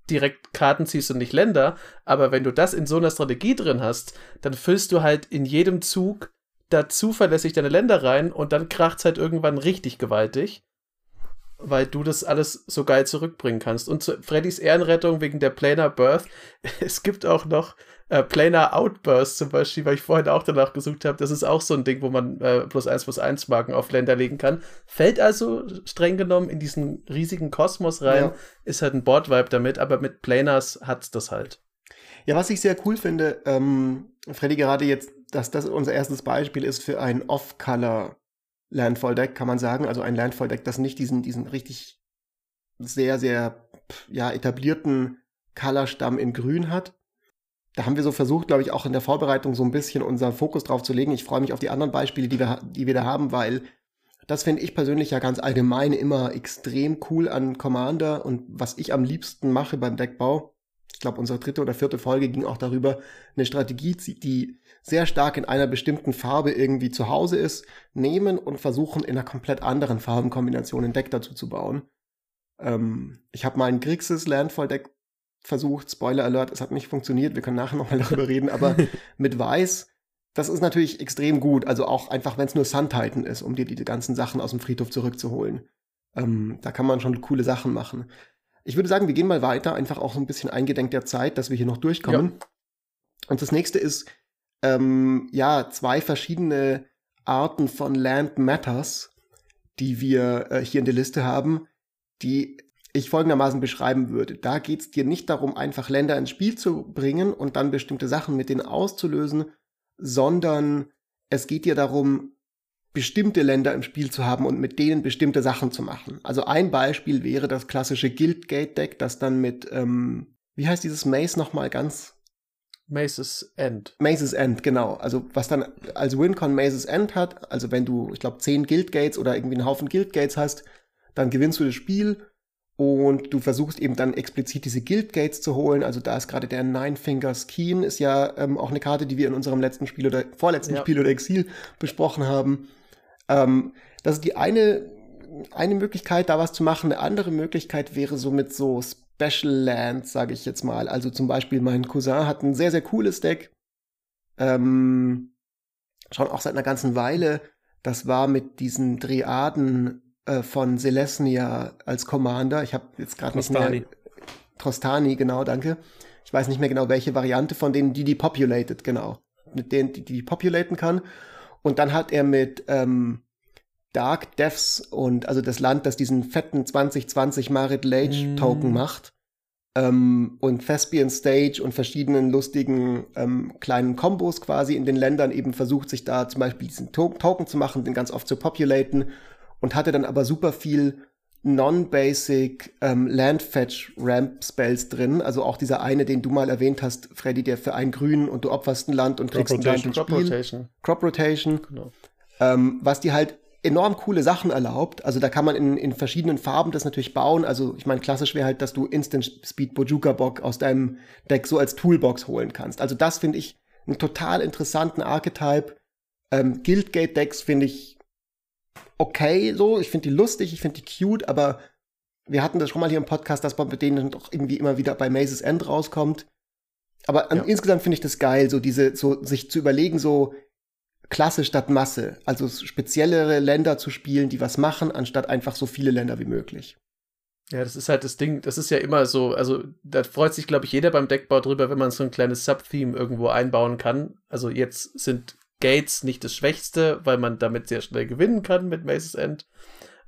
direkt Karten ziehst und nicht Länder. Aber wenn du das in so einer Strategie drin hast, dann füllst du halt in jedem Zug da zuverlässig deine Länder rein und dann kracht's halt irgendwann richtig gewaltig, weil du das alles so geil zurückbringen kannst. Und zu Freddys Ehrenrettung wegen der Planar Birth, es gibt auch noch äh, Planar Outburst zum Beispiel, weil ich vorhin auch danach gesucht habe. Das ist auch so ein Ding, wo man äh, plus eins plus eins Marken auf Länder legen kann. Fällt also streng genommen in diesen riesigen Kosmos rein, Ja. ist halt ein Board-Vibe damit, aber mit Planars hat's das halt. Ja, was ich sehr cool finde, ähm, Freddy, gerade jetzt, dass das unser erstes Beispiel ist für ein Off-Color Landfall-Deck, kann man sagen. Also ein Landfall-Deck, das nicht diesen, diesen richtig sehr, sehr ja, etablierten Color-Stamm in Grün hat. Da haben wir so versucht, glaube ich, auch in der Vorbereitung so ein bisschen unseren Fokus drauf zu legen. Ich freue mich auf die anderen Beispiele, die wir, die wir da haben, weil das finde ich persönlich ja ganz allgemein immer extrem cool an Commander und was ich am liebsten mache beim Deckbau. Ich glaube, unsere dritte oder vierte Folge ging auch darüber, eine Strategie, die sehr stark in einer bestimmten Farbe irgendwie zu Hause ist, nehmen und versuchen, in einer komplett anderen Farbenkombination ein Deck dazu zu bauen. Ähm, ich habe mal ein Grixis Landfall-Deck versucht, Spoiler Alert, es hat nicht funktioniert, wir können nachher nochmal darüber reden, aber mit Weiß, das ist natürlich extrem gut, also auch einfach, wenn es nur Sun Titan ist, um dir die ganzen Sachen aus dem Friedhof zurückzuholen. Ähm, da kann man schon coole Sachen machen. Ich würde sagen, wir gehen mal weiter, einfach auch so ein bisschen eingedenk der Zeit, dass wir hier noch durchkommen. Und das nächste ist, ähm, ja, zwei verschiedene Arten von Land Matters, die wir äh, hier in der Liste haben, die ich folgendermaßen beschreiben würde. Da geht es dir nicht darum, einfach Länder ins Spiel zu bringen und dann bestimmte Sachen mit denen auszulösen, sondern es geht dir darum, bestimmte Länder im Spiel zu haben und mit denen bestimmte Sachen zu machen. Also ein Beispiel wäre das klassische Guildgate-Deck, das dann mit ähm, wie heißt dieses Maze nochmal ganz? Mace's End. Mace's End, genau. Also was dann als Wincon Mace's End hat, also wenn du, ich glaube, zehn Guildgates oder irgendwie einen Haufen Guildgates hast, dann gewinnst du das Spiel und du versuchst eben dann explizit diese Guildgates zu holen. Also da ist gerade der Nine Fingers Keen, ist ja ähm, auch eine Karte, die wir in unserem letzten Spiel oder vorletzten Ja. Spiel oder Exil besprochen haben. Ähm, das ist die eine, eine Möglichkeit, da was zu machen. Eine andere Möglichkeit wäre so mit so Special Lands, sage ich jetzt mal. Also zum Beispiel mein Cousin hat ein sehr, sehr cooles Deck. Ähm, schon auch seit einer ganzen Weile. Das war mit diesen Triaden äh, von Celestia als Commander. Ich habe jetzt gerade nicht Trostani. mehr. Trostani, genau, danke. Ich weiß nicht mehr genau, welche Variante von denen, die die populated, genau. Mit denen, die die populaten kann. Und dann hat er mit ähm, Dark Deaths und also das Land, das diesen fetten 2020 Marit Lage Mm. Token macht ähm, und Thespian Stage und verschiedenen lustigen ähm, kleinen Kombos quasi in den Ländern eben versucht, sich da zum Beispiel diesen to Token zu machen, den ganz oft zu populaten und hatte dann aber super viel non-basic ähm, Landfetch Ramp Spells drin. Also auch dieser eine, den du mal erwähnt hast, Freddy, der für ein Grün und du opferst ein Land und Crop kriegst ein Land Crop Spiel. Rotation. Crop Rotation Genau. ähm, was die halt enorm coole Sachen erlaubt. Also da kann man in, in verschiedenen Farben das natürlich bauen. Also ich meine, klassisch wäre halt, dass du Instant Speed Bojuka Bock aus deinem Deck so als Toolbox holen kannst. Also das finde ich einen total interessanten Archetype. Ähm, Guildgate Decks finde ich okay so. Ich finde die lustig, ich finde die cute, aber wir hatten das schon mal hier im Podcast, dass man mit denen doch irgendwie immer wieder bei Maze's End rauskommt. Aber an, Ja. insgesamt finde ich das geil, so diese, so sich zu überlegen, so Klasse statt Masse. Also speziellere Länder zu spielen, die was machen, anstatt einfach so viele Länder wie möglich. Ja, das ist halt das Ding, das ist ja immer so, also da freut sich, glaube ich, jeder beim Deckbau drüber, wenn man so ein kleines Subtheme irgendwo einbauen kann. Also jetzt sind Gates nicht das Schwächste, weil man damit sehr schnell gewinnen kann mit Mace's End.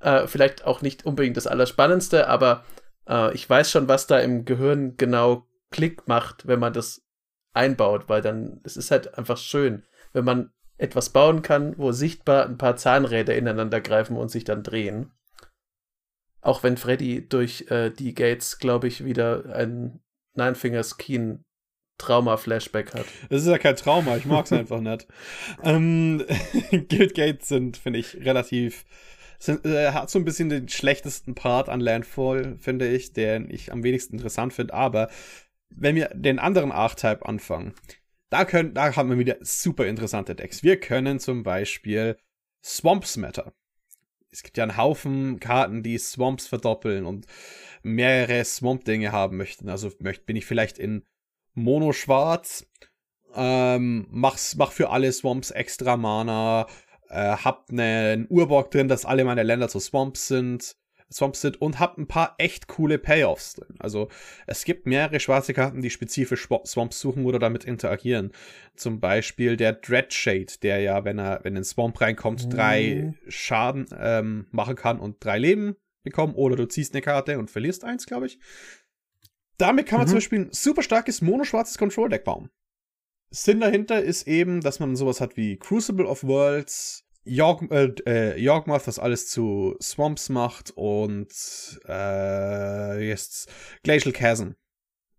Äh, vielleicht auch nicht unbedingt das Allerspannendste, aber äh, ich weiß schon, was da im Gehirn genau Klick macht, wenn man das einbaut, weil dann, es ist halt einfach schön, wenn man etwas bauen kann, wo sichtbar ein paar Zahnräder ineinander greifen und sich dann drehen. Auch wenn Freddy durch äh, die Gates, glaube ich, wieder ein Nine Fingers Keen Trauma-Flashback hat. Das ist ja kein Trauma, ich mag es einfach nicht. Ähm, Guildgates sind, finde ich, relativ. Sind, äh, hat so ein bisschen den schlechtesten Part an Landfall, finde ich, den ich am wenigsten interessant finde. Aber wenn wir den anderen Archetype anfangen, da, können, da haben wir wieder super interessante Decks. Wir können zum Beispiel Swamps Matter. Es gibt ja einen Haufen Karten, die Swamps verdoppeln und mehrere Swamp-Dinge haben möchten. Also möcht, bin ich vielleicht in Mono Schwarz, ähm, mach's, mach für alle Swamps extra Mana, äh, hab einen Urborg drin, dass alle meine Länder so Swamps sind, Swamps sind und hab ein paar echt coole Payoffs drin. Also es gibt mehrere schwarze Karten, die spezifisch Swa- Swamps suchen oder damit interagieren. Zum Beispiel der Dreadshade, der ja, wenn er, wenn ein Swamp reinkommt, drei Schaden ähm, machen kann und drei Leben bekommen. Oder du ziehst eine Karte und verlierst eins, glaube ich. Damit kann man Mhm. zum Beispiel ein super starkes monoschwarzes Control-Deck bauen. Sinn dahinter ist eben, dass man sowas hat wie Crucible of Worlds, York, äh, äh, Yorkmoth, das alles zu Swamps macht und äh, jetzt Glacial Chasm,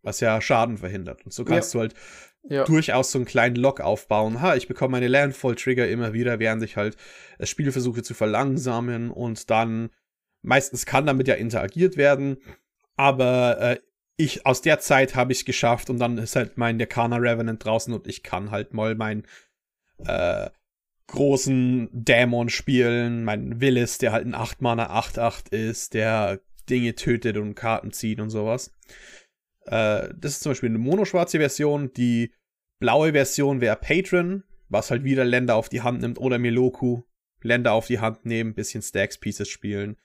was ja Schaden verhindert. Und so kannst du halt Ja. durchaus so einen kleinen Lock aufbauen. Ha, ich bekomme meine Landfall-Trigger immer wieder, während ich halt das Spiel versuche zu verlangsamen und dann meistens kann damit ja interagiert werden, aber äh, ich aus der Zeit habe ich es geschafft und dann ist halt mein Decana Revenant draußen und ich kann halt mal meinen äh, großen Dämon spielen, mein Willis, der halt ein 8 Mana 8-8 ist, der Dinge tötet und Karten zieht und sowas. Äh, das ist zum Beispiel eine monoschwarze Version. Die blaue Version wäre Patron, was halt wieder Länder auf die Hand nimmt, oder Meloku. Länder auf die Hand nehmen, bisschen Stacks Pieces spielen.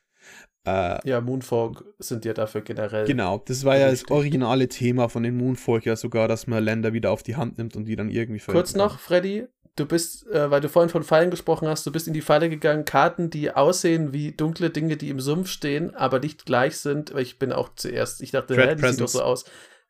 Äh, ja, Moonfog sind ja dafür generell. genau, das war ja das originale Thema von den Moonfolk ja sogar, dass man Länder wieder auf die Hand nimmt und die dann irgendwie Kurz verwenden noch, Freddy, du bist, äh, weil du vorhin von Fallen gesprochen hast, du bist in die Falle gegangen, Karten, die aussehen wie dunkle Dinge, die im Sumpf stehen, aber nicht gleich sind. Ich bin auch zuerst, ich dachte, Dread hä, die sieht doch so aus.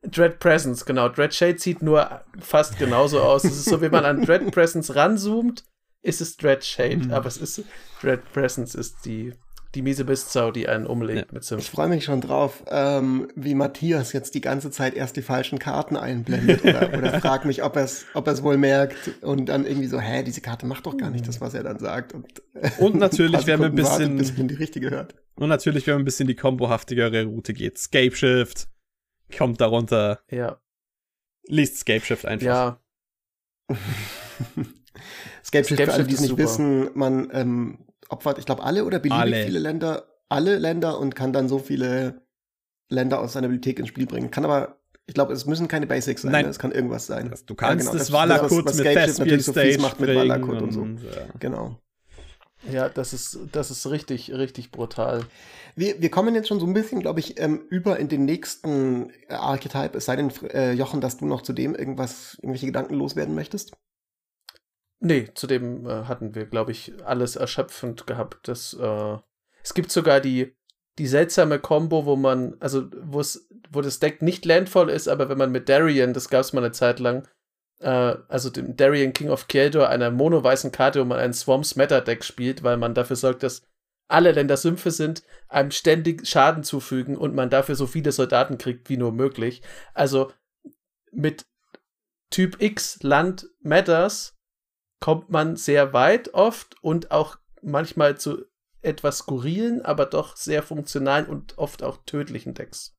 Dread Presence, genau. Dread Shade sieht nur fast genauso aus. Es ist so, wie man an Dread Presence ranzoomt, ist es Dread Shade, Mhm. aber es ist Dread Presence ist die die miese Bistsau, die einen umlegt Ja. mit so Ich freue mich schon drauf, ähm, wie Matthias jetzt die ganze Zeit erst die falschen Karten einblendet oder, oder fragt mich, ob er es ob er's wohl merkt und dann irgendwie so, hä, diese Karte macht doch gar nicht das, was er dann sagt. Und, Und natürlich, wenn man ein wartet, bisschen- bis man die richtige hört. Und natürlich, wenn man ein bisschen die kombohaftigere Route geht. Scape Shift kommt darunter. Ja, Liest Scape Shift einfach. ja, Scape Shift, für alle, die es nicht super. wissen, man ähm, opfert, ich glaube, alle oder beliebig Alle. viele Länder, alle Länder und kann dann so viele Länder aus seiner Bibliothek ins Spiel bringen. Kann aber, ich glaube, es müssen keine Basics sein, Nein. ne? es kann irgendwas sein. Das- Du kannst Ja, genau, das, das- Valakut mit Thespian natürlich so fies Stage macht mit Valakut und so. ja. Genau. ja, das ist, das ist richtig, richtig brutal. Wir, wir kommen jetzt schon so ein bisschen, glaube ich, ähm, über in den nächsten äh, Archetype, es sei denn, äh, Jochen, dass du noch zu dem irgendwas, irgendwelche Gedanken loswerden möchtest. Nee, zudem äh, hatten wir, glaube ich, alles erschöpfend gehabt. Das, äh, es gibt sogar die, die seltsame Combo, wo man, also wo das Deck nicht landvoll ist, aber wenn man mit Darien, das gab es mal eine Zeit lang, äh, also dem Darien King of Keldor, einer mono-weißen Karte, wo man ein Swamps Meta Deck spielt, weil man dafür sorgt, dass alle Länder Sümpfe sind, einem ständig Schaden zufügen und man dafür so viele Soldaten kriegt wie nur möglich. Also mit Typ X Land Matters kommt man sehr weit oft und auch manchmal zu etwas skurrilen, aber doch sehr funktionalen und oft auch tödlichen Decks.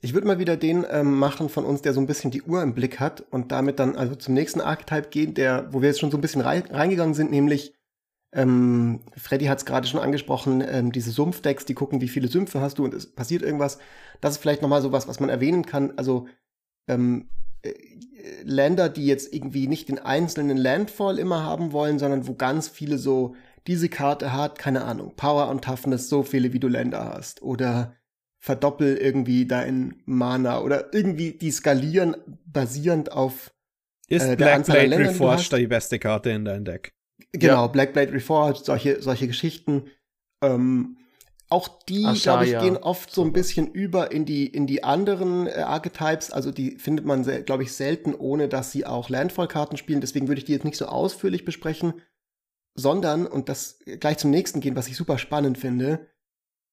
Ich würde mal wieder den ähm, machen von uns, der so ein bisschen die Uhr im Blick hat und damit dann also zum nächsten Archetype gehen, der, wo wir jetzt schon so ein bisschen rei reingegangen sind, nämlich ähm, Freddy hat es gerade schon angesprochen, ähm, diese Sumpfdecks, die gucken, wie viele Sümpfe hast du und es passiert irgendwas. Das ist vielleicht noch mal so was, was man erwähnen kann. Also ähm, äh, Länder, die jetzt irgendwie nicht den einzelnen Landfall immer haben wollen, sondern wo ganz viele so diese Karte hat, keine Ahnung, Power und Toughness, so viele wie du Länder hast oder verdoppel irgendwie dein Mana oder irgendwie die skalieren basierend auf Ist Äh, der Black Blade Reforged die beste Karte in deinem Deck? genau Ja. Black Blade Reforged, solche solche Geschichten. Ähm, auch die, glaube ich, gehen oft so ein bisschen über in die in die anderen äh, Archetypes. Also die findet man, glaube ich, selten, ohne dass sie auch Landfall-Karten spielen. Deswegen würde ich die jetzt nicht so ausführlich besprechen, sondern und das gleich zum nächsten gehen, was ich super spannend finde,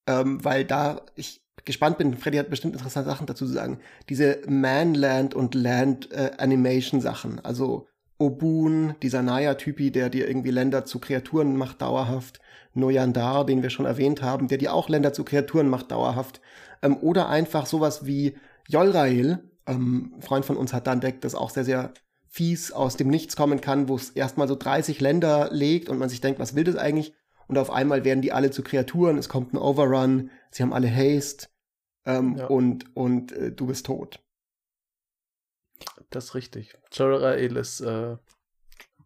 ähm, weil da ich gespannt bin. Freddy hat bestimmt interessante Sachen dazu zu sagen. Diese Man-Land und Land-Animation-Sachen. also Obun, dieser Naya-Typi, der dir irgendwie Länder zu Kreaturen macht dauerhaft. Noyandar, den wir schon erwähnt haben, der dir auch Länder zu Kreaturen macht dauerhaft. Ähm, oder einfach sowas wie Yolrail. Ähm, ein Freund von uns hat da ein Deck, das auch sehr, sehr fies aus dem Nichts kommen kann, wo es erstmal so 30 Länder legt und man sich denkt, was will das eigentlich? Und auf einmal werden die alle zu Kreaturen, es kommt ein Overrun, sie haben alle Haste ähm, Ja. und, und äh, du bist tot. Das ist richtig. Jorrael ist äh,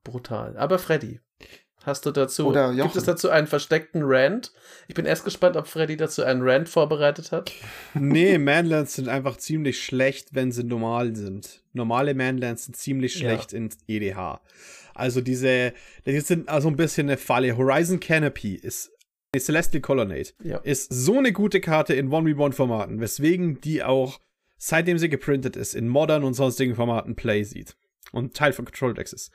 brutal. Aber Freddy, hast du dazu, Oder gibt es dazu einen versteckten Rant? Ich bin erst gespannt, ob Freddy dazu einen Rant vorbereitet hat. Nee, Manlands sind einfach ziemlich schlecht, wenn sie normal sind. Normale Manlands sind ziemlich Ja. schlecht in EDH. Also diese, die sind also ein bisschen eine Falle. Horizon Canopy ist eine Celestial Colonnade. Ja. Ist so eine gute Karte in 1v1-Formaten, weswegen die auch, seitdem sie geprintet ist, in modern und sonstigen Formaten Play sieht. Und Teil von Control Decks ist.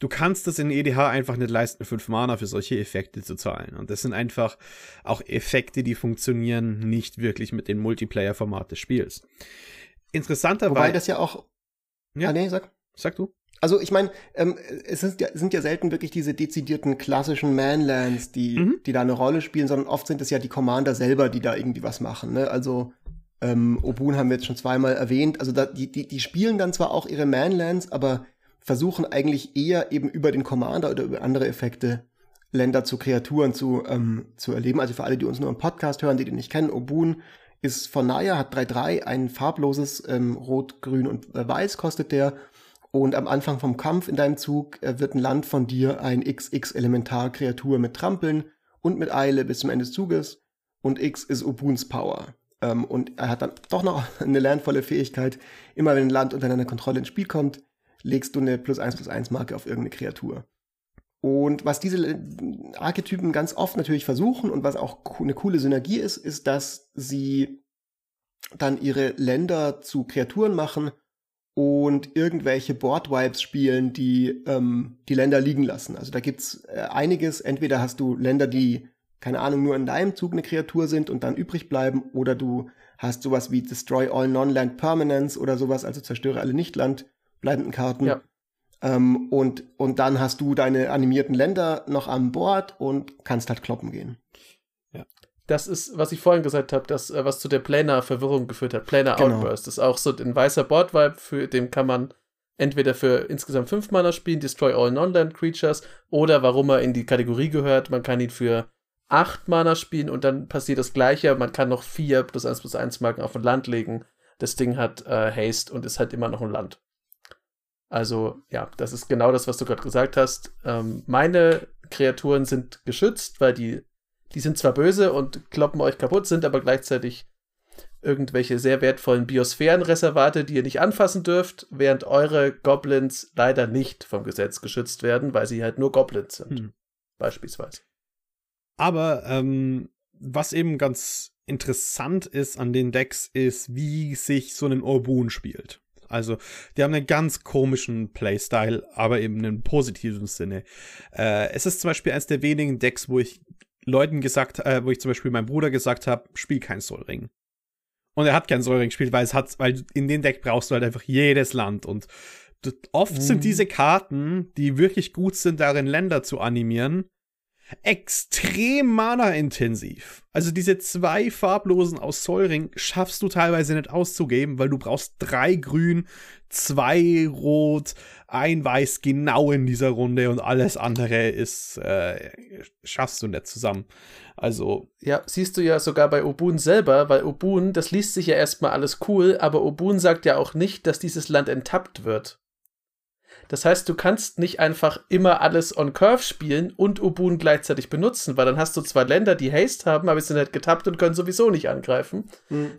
Du kannst es in EDH einfach nicht leisten, 5 Mana für solche Effekte zu zahlen. Und das sind einfach auch Effekte, die funktionieren nicht wirklich mit dem Multiplayer-Format des Spiels. Interessanterweise. Wobei das ja auch. Ja. Ah, nee, sag. Sag du? Also ich meine, ähm, es sind ja, sind ja selten wirklich diese dezidierten klassischen Manlands, die, Mhm. die da eine Rolle spielen, sondern oft sind es ja die Commander selber, die da irgendwie was machen. Ne? Also ähm, Obun haben wir jetzt schon zweimal erwähnt. Also da, die, die, die spielen dann zwar auch ihre Manlands, aber versuchen eigentlich eher eben über den Commander oder über andere Effekte Länder zu Kreaturen zu, ähm, zu erleben. Also für alle, die uns nur im Podcast hören, die den nicht kennen, Obun ist von Naya, hat 3-3, ein farbloses ähm, Rot, Grün und äh, Weiß kostet der. Und am Anfang vom Kampf in deinem Zug äh, wird ein Land von dir ein XX-Elementar-Kreatur mit Trampeln und mit Eile bis zum Ende des Zuges. Und X ist Obuns Power. Ähm, und er hat dann doch noch eine lernvolle Fähigkeit. Immer wenn ein Land unter deiner Kontrolle ins Spiel kommt, legst du eine plus 1 plus 1 Marke auf irgendeine Kreatur. Und was diese Archetypen ganz oft natürlich versuchen und was auch eine coole Synergie ist, ist, dass sie dann ihre Länder zu Kreaturen machen und irgendwelche Board-Wipes spielen, die ähm, die Länder liegen lassen. Also da gibt's äh, einiges. Entweder hast du Länder, die keine Ahnung, nur in deinem Zug eine Kreatur sind und dann übrig bleiben, oder du hast sowas wie Destroy All Non-Land Permanents oder sowas, also zerstöre alle Nicht-Land bleibenden Karten. Ja. Ähm, und, und dann hast du deine animierten Länder noch an Bord und kannst halt kloppen gehen. Das ist, was ich vorhin gesagt habe, das, äh, was zu der Planar-Verwirrung geführt hat. Planar Genau. Outburst ist auch so ein weißer Board-Vibe, für den kann man entweder für insgesamt fünf Mana spielen, Destroy All Non-Land Creatures, oder warum er in die Kategorie gehört, man kann ihn für acht Mana spielen und dann passiert das Gleiche. Man kann noch vier plus eins plus eins Marken auf ein Land legen. Das Ding hat äh, Haste und ist halt immer noch ein Land. Also, ja, das ist genau das, was du gerade gesagt hast. Ähm, meine Kreaturen sind geschützt, weil die, die sind zwar böse und kloppen euch kaputt, sind aber gleichzeitig irgendwelche sehr wertvollen Biosphärenreservate, die ihr nicht anfassen dürft, während eure Goblins leider nicht vom Gesetz geschützt werden, weil sie halt nur Goblins sind. Hm. Beispielsweise. Aber ähm, was eben ganz interessant ist an den Decks, ist, wie sich so ein Orbun spielt. Also, die haben einen ganz komischen Playstyle, aber eben in einem positiven Sinne. Äh, es ist zum Beispiel eines der wenigen Decks, wo ich Leuten gesagt, äh, wo ich zum Beispiel meinem Bruder gesagt habe, spiel kein Soulring. Und er hat kein Soulring gespielt, weil es hat, weil in den Deck brauchst du halt einfach jedes Land und oft Mhm. sind diese Karten, die wirklich gut sind, darin Länder zu animieren, extrem mana-intensiv. Also diese zwei farblosen aus Soulring schaffst du teilweise nicht auszugeben, weil du brauchst drei grün, zwei rot, ein weiß genau in dieser Runde und alles andere ist, äh, schaffst du nicht zusammen. Also, Ja, siehst du ja sogar bei Obun selber, weil Obun, das liest sich ja erstmal alles cool, aber Obun sagt ja auch nicht, dass dieses Land enttappt wird. Das heißt, du kannst nicht einfach immer alles on Curve spielen und Obun gleichzeitig benutzen, weil dann hast du zwar Länder, die Haste haben, aber sie sind halt getappt und können sowieso nicht angreifen.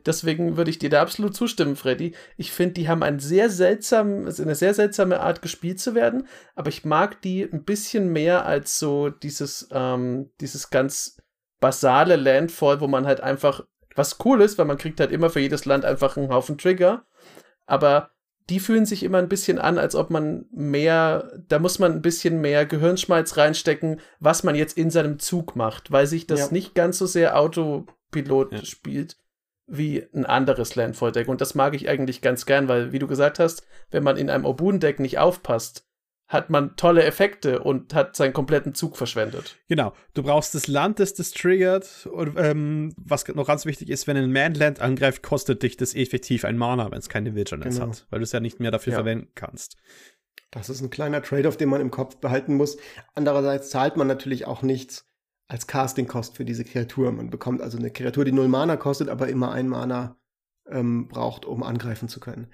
Deswegen würde ich dir da absolut zustimmen, Freddy. Ich finde, die haben ein sehr seltsam, eine sehr seltsame Art gespielt zu werden, aber ich mag die ein bisschen mehr als so dieses, ähm, dieses ganz basale Landfall, wo man halt einfach was cool ist, weil man kriegt halt immer für jedes Land einfach einen Haufen Trigger. Aber die fühlen sich immer ein bisschen an, als ob man mehr, da muss man ein bisschen mehr Gehirnschmalz reinstecken, was man jetzt in seinem Zug macht, weil sich das Ja. nicht ganz so sehr Autopilot Ja. spielt wie ein anderes Landfall-Deck. Und das mag ich eigentlich ganz gern, weil, wie du gesagt hast, wenn man in einem Obun-Deck nicht aufpasst, hat man tolle Effekte und hat seinen kompletten Zug verschwendet. Genau, du brauchst das Land, das das triggert. Und, ähm, was noch ganz wichtig ist, wenn ein Manland angreift, kostet dich das effektiv ein Mana, wenn es keine Vigilance Genau. hat, weil du es ja nicht mehr dafür Ja. verwenden kannst. Das ist ein kleiner Trade-off, den man im Kopf behalten muss. Andererseits zahlt man natürlich auch nichts als Casting-Kost für diese Kreatur. Man bekommt also eine Kreatur, die null Mana kostet, aber immer ein Mana ähm, braucht, um angreifen zu können.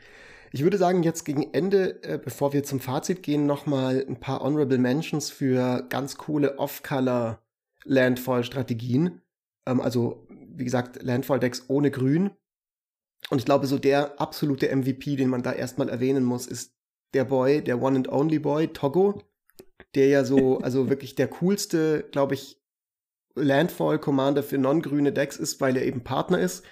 Ich würde sagen, jetzt gegen Ende, äh, bevor wir zum Fazit gehen, noch mal ein paar Honorable Mentions für ganz coole Off-Color Landfall-Strategien. Ähm, also, wie gesagt, Landfall-Decks ohne Grün. Und ich glaube, so der absolute MVP, den man da erstmal erwähnen muss, ist der Boy, der One and Only Boy, Togo, der ja so, also wirklich der coolste, glaube ich, Landfall-Commander für non-grüne Decks ist, weil er eben Partner ist.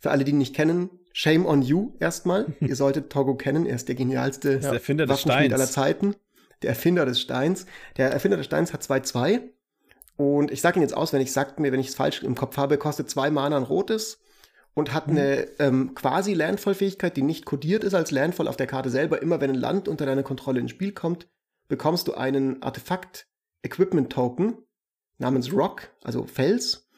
Für alle, die ihn nicht kennen, shame on you erstmal. Ihr solltet Togo kennen, er ist der genialste der Erfinder des Waffenschmied aller Steins. Zeiten. Der Erfinder des Steins. Der Erfinder des Steins hat 2-2. Und ich sage ihn jetzt auswendig, sagt mir, wenn ich es falsch im Kopf habe, kostet zwei Mana ein rotes und hat eine ähm, quasi Landfall-Fähigkeit, die nicht kodiert ist als Landfall auf der Karte selber. Immer wenn ein Land unter deine Kontrolle ins Spiel kommt, bekommst du einen Artefakt-Equipment-Token namens Rock, also Fels.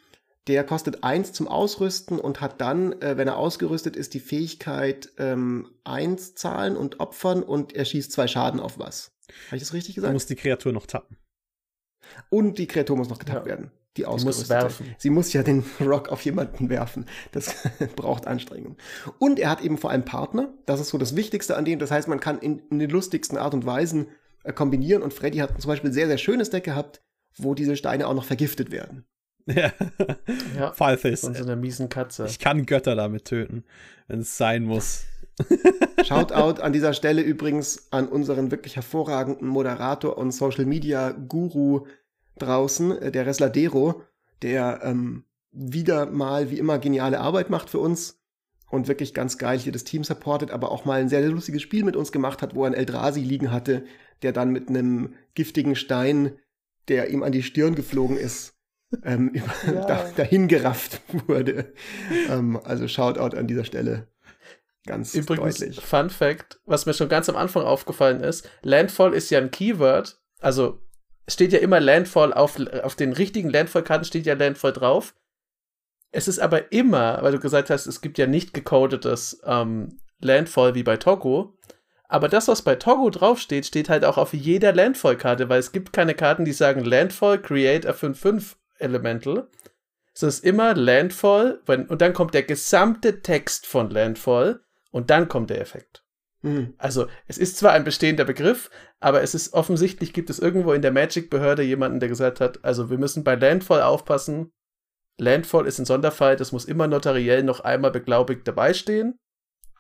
Der kostet eins zum Ausrüsten und hat dann, äh, wenn er ausgerüstet ist, die Fähigkeit ähm, eins zahlen und opfern und er schießt zwei Schaden auf was. Habe ich das richtig Du gesagt? musst die Kreatur noch tappen. Und die Kreatur muss noch getappt Ja. werden. Die Die muss. Sie muss ja den Rock auf jemanden werfen. Das braucht Anstrengung. Und er hat eben vor allem Partner. Das ist so das Wichtigste an dem. Das heißt, man kann in, in den lustigsten Art und Weisen äh, kombinieren. Und Freddy hat zum Beispiel ein sehr, sehr schönes Deck gehabt, wo diese Steine auch noch vergiftet werden. Ja. Ja. Falthis. Von so einer miesen Katze. Ich kann Götter damit töten, wenn es sein muss. Shoutout an dieser Stelle übrigens an unseren wirklich hervorragenden Moderator und Social Media Guru draußen, äh, der Resladero, der ähm, wieder mal wie immer geniale Arbeit macht für uns und wirklich ganz geil hier das Team supportet, aber auch mal ein sehr, sehr lustiges Spiel mit uns gemacht hat, wo er einen Eldrazi liegen hatte, der dann mit einem giftigen Stein, der ihm an die Stirn geflogen ist, ähm, über, Ja. da, dahin gerafft wurde. ähm, also Shoutout an dieser Stelle. Ganz Übrigens, deutlich. Fun Fact, was mir schon ganz am Anfang aufgefallen ist, Landfall ist ja ein Keyword, also es steht ja immer Landfall auf, auf den richtigen Landfall-Karten steht ja Landfall drauf. Es ist aber immer, weil du gesagt hast, es gibt ja nicht gecodetes ähm, Landfall wie bei Togo, aber das, was bei Togo draufsteht, steht halt auch auf jeder Landfall-Karte, weil es gibt keine Karten, die sagen Landfall, create a 5-5 Elemental. Es ist immer Landfall, wenn, und dann kommt der gesamte Text von Landfall und dann kommt der Effekt. Hm. Also, es ist zwar ein bestehender Begriff, aber es ist offensichtlich, gibt es irgendwo in der Magic-Behörde jemanden, der gesagt hat, also wir müssen bei Landfall aufpassen. Landfall ist ein Sonderfall, das muss immer notariell noch einmal beglaubigt dabei stehen.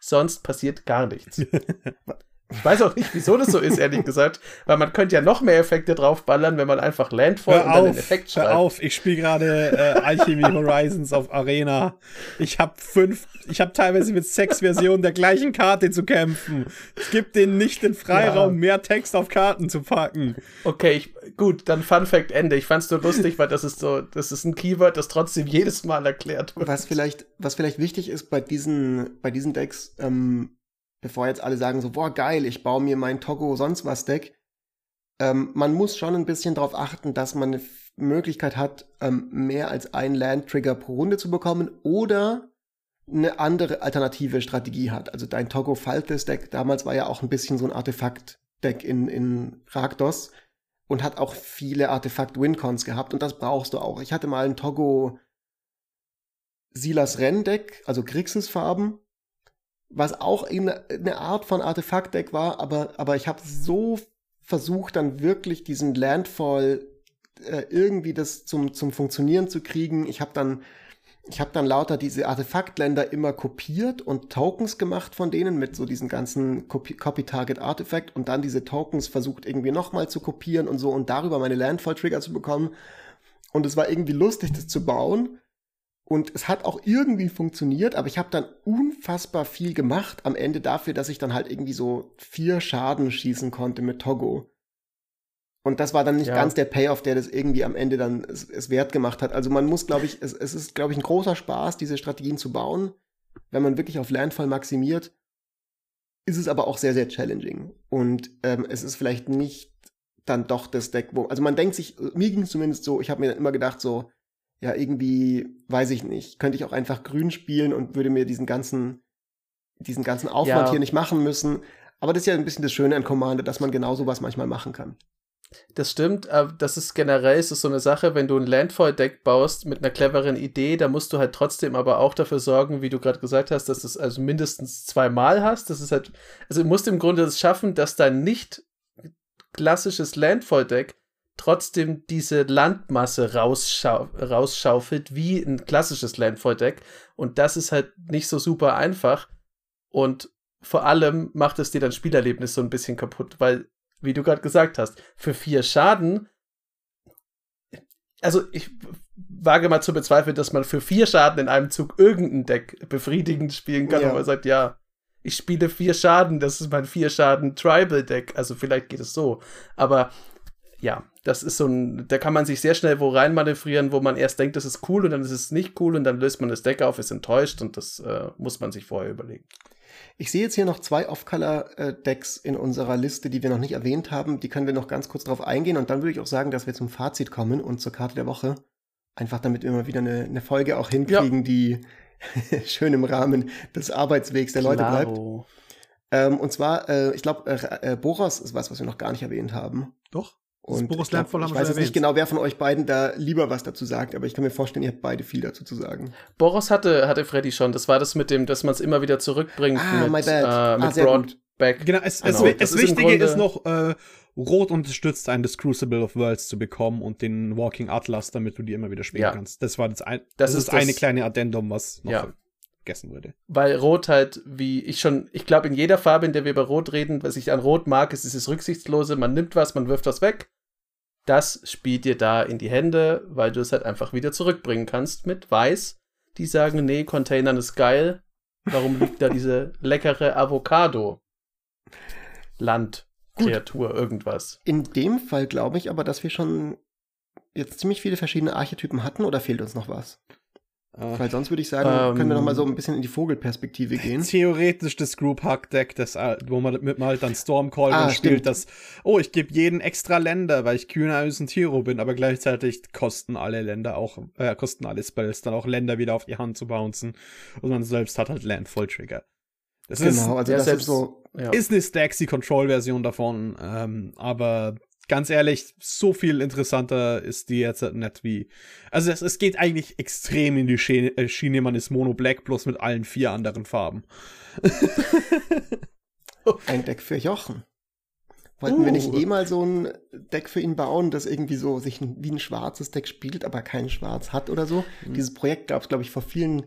Sonst passiert gar nichts. Ich weiß auch nicht, wieso das so ist, ehrlich gesagt, weil man könnte ja noch mehr Effekte draufballern, wenn man einfach Landfall Hör und dann den auf, Effekt hör schreibt. auf, ich spiele gerade äh, Alchemy Horizons auf Arena. Ich habe fünf, ich habe teilweise mit sechs Versionen der gleichen Karte zu kämpfen. Es gibt denen nicht den Freiraum, Ja. mehr Text auf Karten zu packen. Okay, ich, gut, dann Fun Fact Ende. Ich fand's nur lustig, weil das ist so, das ist ein Keyword, das trotzdem jedes Mal erklärt wird. Was vielleicht, was vielleicht wichtig ist bei diesen, bei diesen Decks, ähm, bevor jetzt alle sagen so, boah, geil, ich baue mir mein Togo sonst was Deck, ähm, man muss schon ein bisschen darauf achten, dass man eine Möglichkeit hat, ähm, mehr als einen Land-Trigger pro Runde zu bekommen oder eine andere alternative Strategie hat. Also dein Togo Faltes Deck damals war ja auch ein bisschen so ein Artefakt-Deck in, in Rakdos und hat auch viele Artefakt-Wincons gehabt und das brauchst du auch. Ich hatte mal ein Togo Silas Renn-Deck, also Grixis-Farben, was auch eine Art von Artefakt-Deck war, aber, aber ich habe so versucht, dann wirklich diesen Landfall äh, irgendwie das zum, zum Funktionieren zu kriegen. Ich habe dann, ich habe dann lauter diese Artefaktländer immer kopiert und Tokens gemacht von denen mit so diesen ganzen Copy- Copy-Target-Artifact und dann diese Tokens versucht irgendwie nochmal zu kopieren und so und darüber meine Landfall-Trigger zu bekommen. Und es war irgendwie lustig, das zu bauen. Und es hat auch irgendwie funktioniert, aber ich habe dann unfassbar viel gemacht am Ende dafür, dass ich dann halt irgendwie so vier Schaden schießen konnte mit Togo. Und das war dann nicht Ja. ganz der Payoff, der das irgendwie am Ende dann es, es wert gemacht hat. Also man muss, glaube ich, es, es ist, glaube ich, ein großer Spaß, diese Strategien zu bauen. Wenn man wirklich auf Landfall maximiert, ist es aber auch sehr, sehr challenging. Und ähm, es ist vielleicht nicht dann doch das Deck, wo, also man denkt sich, mir ging es zumindest so, ich habe mir dann immer gedacht, so, ja, irgendwie, weiß ich nicht, könnte ich auch einfach grün spielen und würde mir diesen ganzen, diesen ganzen Aufwand Ja. hier nicht machen müssen. Aber das ist ja ein bisschen das Schöne an Commander, dass man genau sowas manchmal machen kann. Das stimmt, aber das ist generell ist so eine Sache, wenn du ein Landfall-Deck baust mit einer cleveren Idee, da musst du halt trotzdem aber auch dafür sorgen, wie du gerade gesagt hast, dass du es also mindestens zweimal hast. Das ist halt, also du musst im Grunde es schaffen, dass dein nicht klassisches Landfall-Deck trotzdem diese Landmasse rausschau rausschaufelt wie ein klassisches Landfall-Deck. Und das ist halt nicht so super einfach. Und vor allem macht es dir dein Spielerlebnis so ein bisschen kaputt, weil, wie du gerade gesagt hast, für vier Schaden, also ich wage mal zu bezweifeln, dass man für vier Schaden in einem Zug irgendein Deck befriedigend spielen kann, Ja. wo man sagt, ja, ich spiele vier Schaden, das ist mein vier Schaden Tribal Deck, also vielleicht geht es so, aber ja, das ist so ein, da kann man sich sehr schnell wo rein manövrieren, wo man erst denkt, das ist cool und dann ist es nicht cool und dann löst man das Deck auf, ist enttäuscht und das äh, muss man sich vorher überlegen. Ich sehe jetzt hier noch zwei Off-Color-Decks in unserer Liste, die wir noch nicht erwähnt haben. Die können wir noch ganz kurz drauf eingehen und dann würde ich auch sagen, dass wir zum Fazit kommen und zur Karte der Woche. Einfach damit wir mal wieder eine, eine Folge auch hinkriegen, die schön im Rahmen des Arbeitswegs der Leute bleibt. Klaro. Ähm, und zwar, äh, ich glaube, äh, äh, Boros ist was, was wir noch gar nicht erwähnt haben. Doch. Das Und Boros ich, glaub, Landfall haben ich weiß jetzt nicht genau, wer von euch beiden da lieber was dazu sagt, aber ich kann mir vorstellen, ihr habt beide viel dazu zu sagen. Boros hatte, hatte Freddy schon. Das war das mit dem, dass man es immer wieder zurückbringt Ah, my mit, bad. Äh, Ah, mit. Broadback. Genau, es, Genau, es, das das ist im Wichtige Grunde- ist noch, äh, Rot unterstützt einen das Crucible of Worlds zu bekommen und den Walking Atlas, damit du die immer wieder spielen Ja. kannst. Das war das, ein, Das das, ist ist eine das- kleine Addendum, was noch Ja. Vergessen wurde. Weil Rot halt, wie ich schon, ich glaube, in jeder Farbe, in der wir über Rot reden, was ich an Rot mag, ist dieses Rücksichtslose. Man nimmt was, man wirft was weg. Das spielt dir da in die Hände, weil du es halt einfach wieder zurückbringen kannst mit Weiß. Die sagen, nee, Containern ist geil. Warum liegt da diese leckere Avocado? Land, Gut. Kreatur, irgendwas. In dem Fall glaube ich aber, dass wir schon jetzt ziemlich viele verschiedene Archetypen hatten oder fehlt uns noch was? Äh, Weil sonst würde ich sagen, Ähm, können wir noch mal so ein bisschen in die Vogelperspektive gehen. Theoretisch das Group Hack Deck, das, äh, wo man mit mal halt dann Stormcall Ah, spielt, das, oh, ich gebe jeden extra Länder, weil ich Kühne und Hero bin, aber gleichzeitig kosten alle Länder auch, äh, kosten alle Spells dann auch Länder wieder auf die Hand zu bouncen. Und man selbst hat halt Landfall Trigger. Das Genau, also ja, das selbst- ist so. Ja. ist, ist eine Staxy Control-Version davon, ähm, aber ganz ehrlich, so viel interessanter ist die jetzt nicht wie. Also es, es geht eigentlich extrem in die Schiene, äh, Schiene, man ist Mono Black bloß mit allen vier anderen Farben. Ein Deck für Jochen. Wollten wir nicht Uh. eh mal so ein Deck für ihn bauen, das irgendwie so sich wie ein schwarzes Deck spielt, aber kein Schwarz hat oder so? Mhm. Dieses Projekt gab es, glaube ich, vor vielen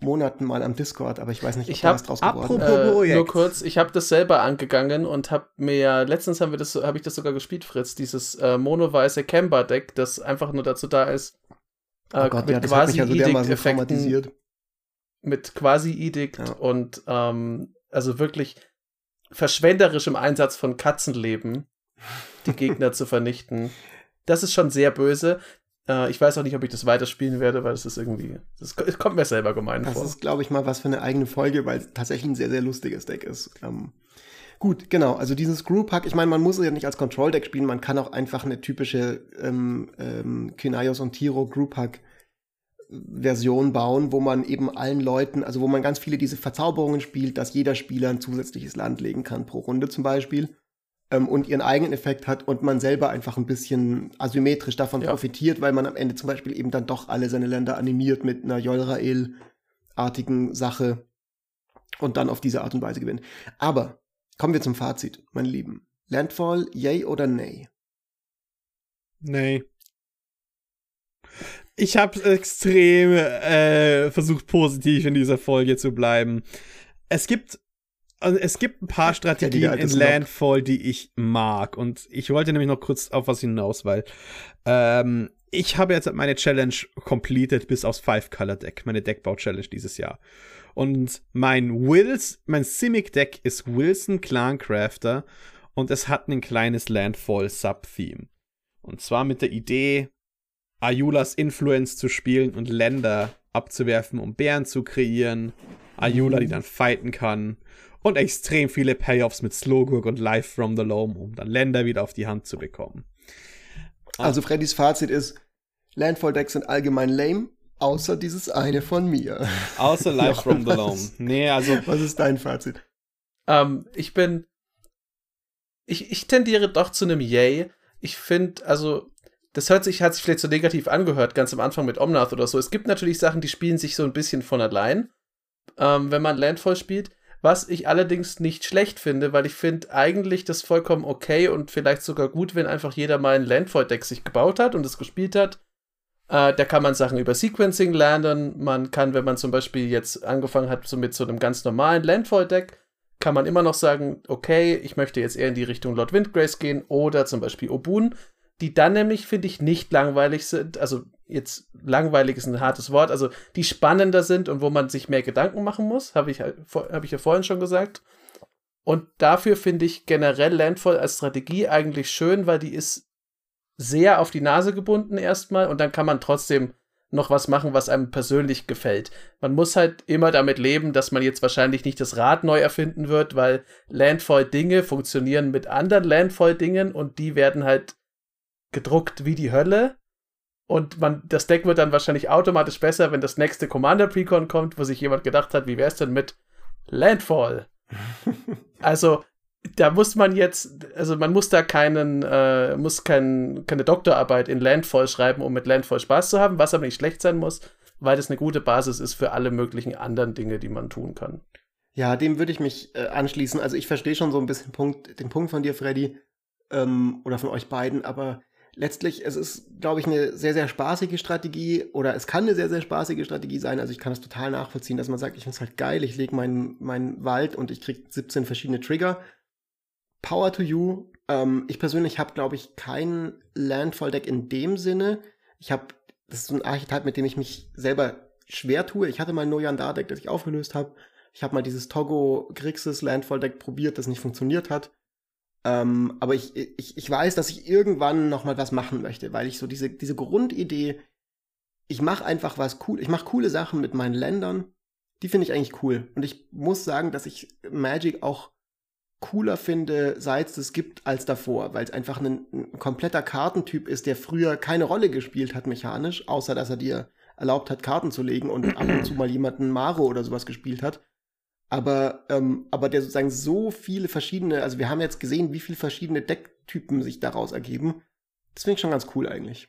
Monaten mal am Discord, aber ich weiß nicht, ob Ich da hab- was draus geworden apropos- ist. Äh, nur kurz, ich habe das selber angegangen und habe mir letztens haben wir das habe ich das sogar gespielt, Fritz, dieses äh, monoweiße Kemba Deck, das einfach nur dazu da ist äh, Oh Gott, ja, das hat mich ja so dermaßen Quasi-Edict-Effekten, traumatisiert. mit Quasi-Edict Ja. und ähm, also wirklich verschwenderischem Einsatz von Katzenleben, die Gegner zu vernichten. Das ist schon sehr böse. Äh, ich weiß auch nicht, ob ich das weiterspielen werde, weil das ist irgendwie, das es kommt mir selber gemein Das vor. ist, glaube ich, mal was für eine eigene Folge, weil es tatsächlich ein sehr, sehr lustiges Deck ist. Ähm, gut, genau. Also dieses Group Hack, ich meine, man muss es ja nicht als Control-Deck spielen, man kann auch einfach eine typische ähm, ähm, Kinaios und Tiro Group Hack Version bauen, wo man eben allen Leuten, also wo man ganz viele diese Verzauberungen spielt, dass jeder Spieler ein zusätzliches Land legen kann pro Runde zum Beispiel ähm, und ihren eigenen Effekt hat und man selber einfach ein bisschen asymmetrisch davon Ja. profitiert, weil man am Ende zum Beispiel eben dann doch alle seine Länder animiert mit einer Jolrael-artigen Sache und dann auf diese Art und Weise gewinnt. Aber kommen wir zum Fazit, meine Lieben. Landfall, yay oder nay? Nee. Ich habe extrem äh, versucht, positiv in dieser Folge zu bleiben. Es gibt, also es gibt ein paar Strategien in. Landfall, die ich mag. Und ich wollte nämlich noch kurz auf was hinaus, weil ähm, ich habe jetzt meine Challenge completed bis aufs Five-Color-Deck, meine Deckbau-Challenge dieses Jahr. Und mein Wills, mein Simic-Deck ist Wilson Clancrafter und es hat ein kleines Landfall-Sub-Theme. Und zwar mit der Idee, Ayulas Influence zu spielen und Länder abzuwerfen, um Bären zu kreieren. Ayula, die dann fighten kann. Und extrem viele Payoffs mit Slogurk und Life from the Loam, um dann Länder wieder auf die Hand zu bekommen. Ah. Also Freddys Fazit ist, Landfall-Decks sind allgemein lame, außer dieses eine von mir. Außer Life from the Loam. Nee, also Was ist dein Fazit? Ähm, ich bin. Ich, ich tendiere doch zu einem Yay. Ich finde, also, das hört sich, hat sich vielleicht so negativ angehört, ganz am Anfang mit Omnath oder so. Es gibt natürlich Sachen, die spielen sich so ein bisschen von allein, ähm, wenn man Landfall spielt. Was ich allerdings nicht schlecht finde, weil ich finde eigentlich das vollkommen okay und vielleicht sogar gut, wenn einfach jeder mal ein Landfall-Deck sich gebaut hat und es gespielt hat. Äh, da kann man Sachen über Sequencing lernen. Man kann, wenn man zum Beispiel jetzt angefangen hat, so mit so einem ganz normalen Landfall-Deck, kann man immer noch sagen, okay, ich möchte jetzt eher in die Richtung Lord Windgrace gehen oder zum Beispiel Obun, die dann nämlich, finde ich, nicht langweilig sind. Also jetzt langweilig ist ein hartes Wort, also die spannender sind und wo man sich mehr Gedanken machen muss, habe ich, halt hab ich ja vorhin schon gesagt. Und dafür finde ich generell Landfall als Strategie eigentlich schön, weil die ist sehr auf die Nase gebunden erstmal und dann kann man trotzdem noch was machen, was einem persönlich gefällt. Man muss halt immer damit leben, dass man jetzt wahrscheinlich nicht das Rad neu erfinden wird, weil Landfall-Dinge funktionieren mit anderen Landfall-Dingen und die werden halt gedruckt wie die Hölle. Und man, das Deck wird dann wahrscheinlich automatisch besser, wenn das nächste Commander Precon kommt, wo sich jemand gedacht hat, wie wäre es denn mit Landfall? also, da muss man jetzt, also man muss da keinen, äh, muss kein, keine Doktorarbeit in Landfall schreiben, um mit Landfall Spaß zu haben, was aber nicht schlecht sein muss, weil das eine gute Basis ist für alle möglichen anderen Dinge, die man tun kann. Ja, dem würde ich mich äh, anschließen. Also ich verstehe schon so ein bisschen Punkt, den Punkt von dir, Freddy, ähm, oder von euch beiden, aber letztlich, es ist, glaube ich, eine sehr, sehr spaßige Strategie oder es kann eine sehr, sehr spaßige Strategie sein. Also ich kann es total nachvollziehen, dass man sagt, ich finde es halt geil, ich lege meinen meinen Wald und ich kriege 17 verschiedene Trigger. Power to you. Ähm, ich persönlich habe, glaube ich, kein Landfall-Deck in dem Sinne. Ich habe, das ist so ein Archetyp, mit dem ich mich selber schwer tue. Ich hatte mal ein Noyandar-Deck, das ich aufgelöst habe. Ich habe mal dieses Togo Grixis Landfall Deck probiert, das nicht funktioniert hat. Ähm, aber ich, ich, ich weiß, dass ich irgendwann noch mal was machen möchte, weil ich so diese, diese Grundidee, ich mache einfach was cool, ich mache coole Sachen mit meinen Ländern, die finde ich eigentlich cool. Und ich muss sagen, dass ich Magic auch cooler finde, seit es gibt, als davor, weil es einfach ein, ein, kompletter Kartentyp ist, der früher keine Rolle gespielt hat mechanisch, außer dass er dir erlaubt hat, Karten zu legen und ab und zu mal jemanden Maro oder sowas gespielt hat. Aber, ähm, aber der sozusagen so viele verschiedene, also wir haben jetzt gesehen, wie viele verschiedene Decktypen sich daraus ergeben. Das finde ich schon ganz cool eigentlich.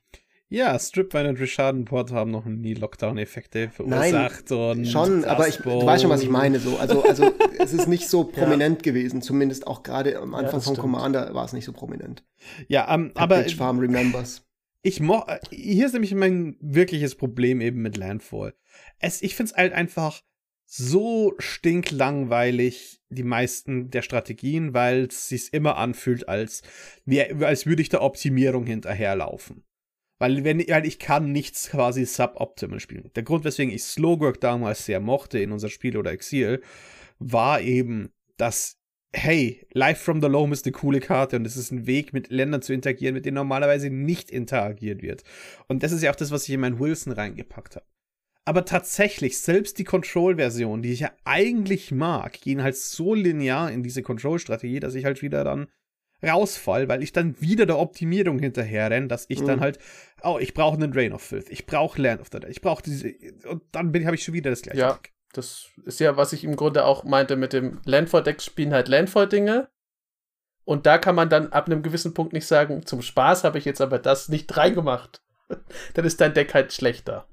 Ja, Stripwine und Rishadenport haben noch nie Lockdown-Effekte verursacht. Nein, schon, aber ich, du weißt schon, was ich meine. So. Also, also es ist nicht so prominent ja. gewesen. Zumindest auch gerade am Anfang ja, von. Commander war es nicht so prominent. Ja, um, aber Farm remembers. Ich mo hier ist nämlich mein wirkliches Problem eben mit Landfall. Es, ich finde es halt einfach so stinklangweilig, die meisten der Strategien, weil es sich immer anfühlt, als, als würde ich der Optimierung hinterherlaufen. Weil, wenn, weil ich kann nichts quasi suboptimal spielen. Der Grund, weswegen ich Slowwork damals sehr mochte in unser Spiel oder Exil, war eben, dass, hey, Life from the Loam ist eine coole Karte und es ist ein Weg, mit Ländern zu interagieren, mit denen normalerweise nicht interagiert wird. Und das ist ja auch das, was ich in meinen Wilson reingepackt habe. Aber tatsächlich, selbst die Control-Version, die ich ja eigentlich mag, gehen halt so linear in diese Control-Strategie, dass ich halt wieder dann rausfall, weil ich dann wieder der Optimierung hinterher renne, dass ich mhm. dann halt, oh, ich brauche einen Drain of Filth, ich brauche Land of the Dead, ich brauche diese, und dann habe ich schon wieder das gleiche. Ja, Deck. das ist ja, was ich im Grunde auch meinte mit dem Landfall-Deck spielen halt Landfall-Dinge. Und da kann man dann ab einem gewissen Punkt nicht sagen, zum Spaß habe ich jetzt aber das nicht reingemacht. dann ist dein Deck halt schlechter.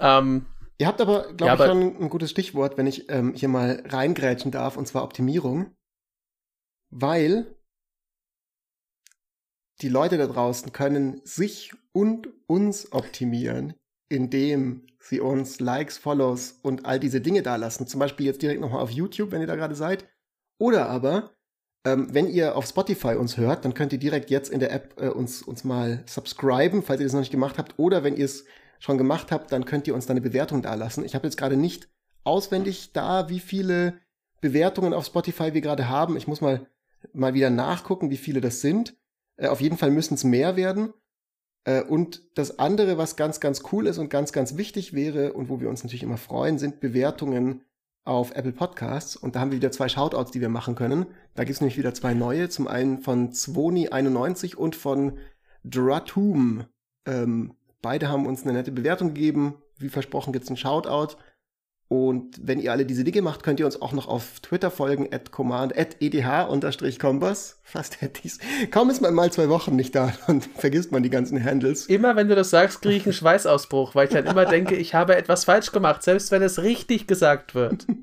Ähm, Ihr habt aber, glaube ja, ich, schon ein gutes Stichwort, wenn ich ähm, hier mal reingrätschen darf, und zwar Optimierung. Weil die Leute da draußen können sich und uns optimieren, indem sie uns Likes, Follows und all diese Dinge da lassen. Zum Beispiel jetzt direkt nochmal auf YouTube, wenn ihr da gerade seid. Oder aber, ähm, wenn ihr auf Spotify uns hört, dann könnt ihr direkt jetzt in der App äh, uns, uns mal subscriben, falls ihr das noch nicht gemacht habt. Oder wenn ihr es schon gemacht habt, dann könnt ihr uns da eine Bewertung da lassen. Ich habe jetzt gerade nicht auswendig da, wie viele Bewertungen auf Spotify wir gerade haben. Ich muss mal, mal wieder nachgucken, wie viele das sind. Äh, auf jeden Fall müssen es mehr werden. Äh, und das andere, was ganz, ganz cool ist und ganz, ganz wichtig wäre und wo wir uns natürlich immer freuen, sind Bewertungen auf Apple Podcasts. Und da haben wir wieder zwei Shoutouts, die wir machen können. Da gibt es nämlich wieder zwei neue. Zum einen von Zwoni91 und von Dratum. Ähm, beide haben uns eine nette Bewertung gegeben. Wie versprochen gibt es einen Shoutout. Und wenn ihr alle diese Dinge macht, könnt ihr uns auch noch auf Twitter folgen, at command, at edh-kompass. Fast hätte ich's. Kaum ist man mal zwei Wochen nicht da und vergisst man die ganzen Handles. Immer wenn du das sagst, kriege ich einen Schweißausbruch, weil ich dann immer denke, ich habe etwas falsch gemacht, selbst wenn es richtig gesagt wird.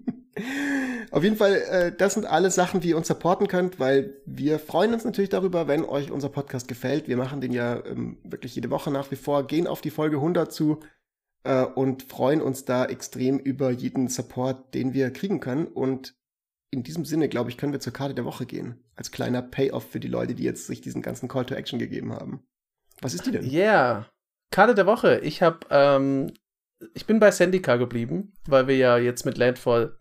Auf jeden Fall, äh, das sind alles Sachen, die ihr uns supporten könnt, weil wir freuen uns natürlich darüber, wenn euch unser Podcast gefällt. Wir machen den ja ähm, wirklich jede Woche nach wie vor, gehen auf die Folge 100 zu äh, und freuen uns da extrem über jeden Support, den wir kriegen können. Und in diesem Sinne, glaube ich, können wir zur Karte der Woche gehen. Als kleiner Payoff für die Leute, die jetzt sich diesen ganzen Call to Action gegeben haben. Was ist die denn? Yeah. Karte der Woche. Ich habe, ähm, ich bin bei Sendika geblieben, weil wir ja jetzt mit Landfall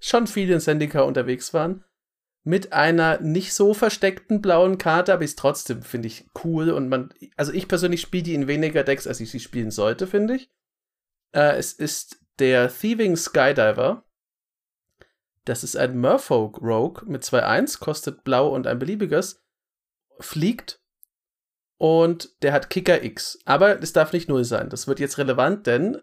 schon viel in Sendika unterwegs waren. Mit einer nicht so versteckten blauen Karte, aber ist trotzdem, finde ich, cool. Und man, also ich persönlich spiele die in weniger Decks, als ich sie spielen sollte, finde ich. Äh, es ist der Thieving Skydiver. Das ist ein Merfolk Rogue mit 2-1, kostet blau und ein beliebiges. Fliegt und der hat Kicker X. Aber es darf nicht null sein. Das wird jetzt relevant, denn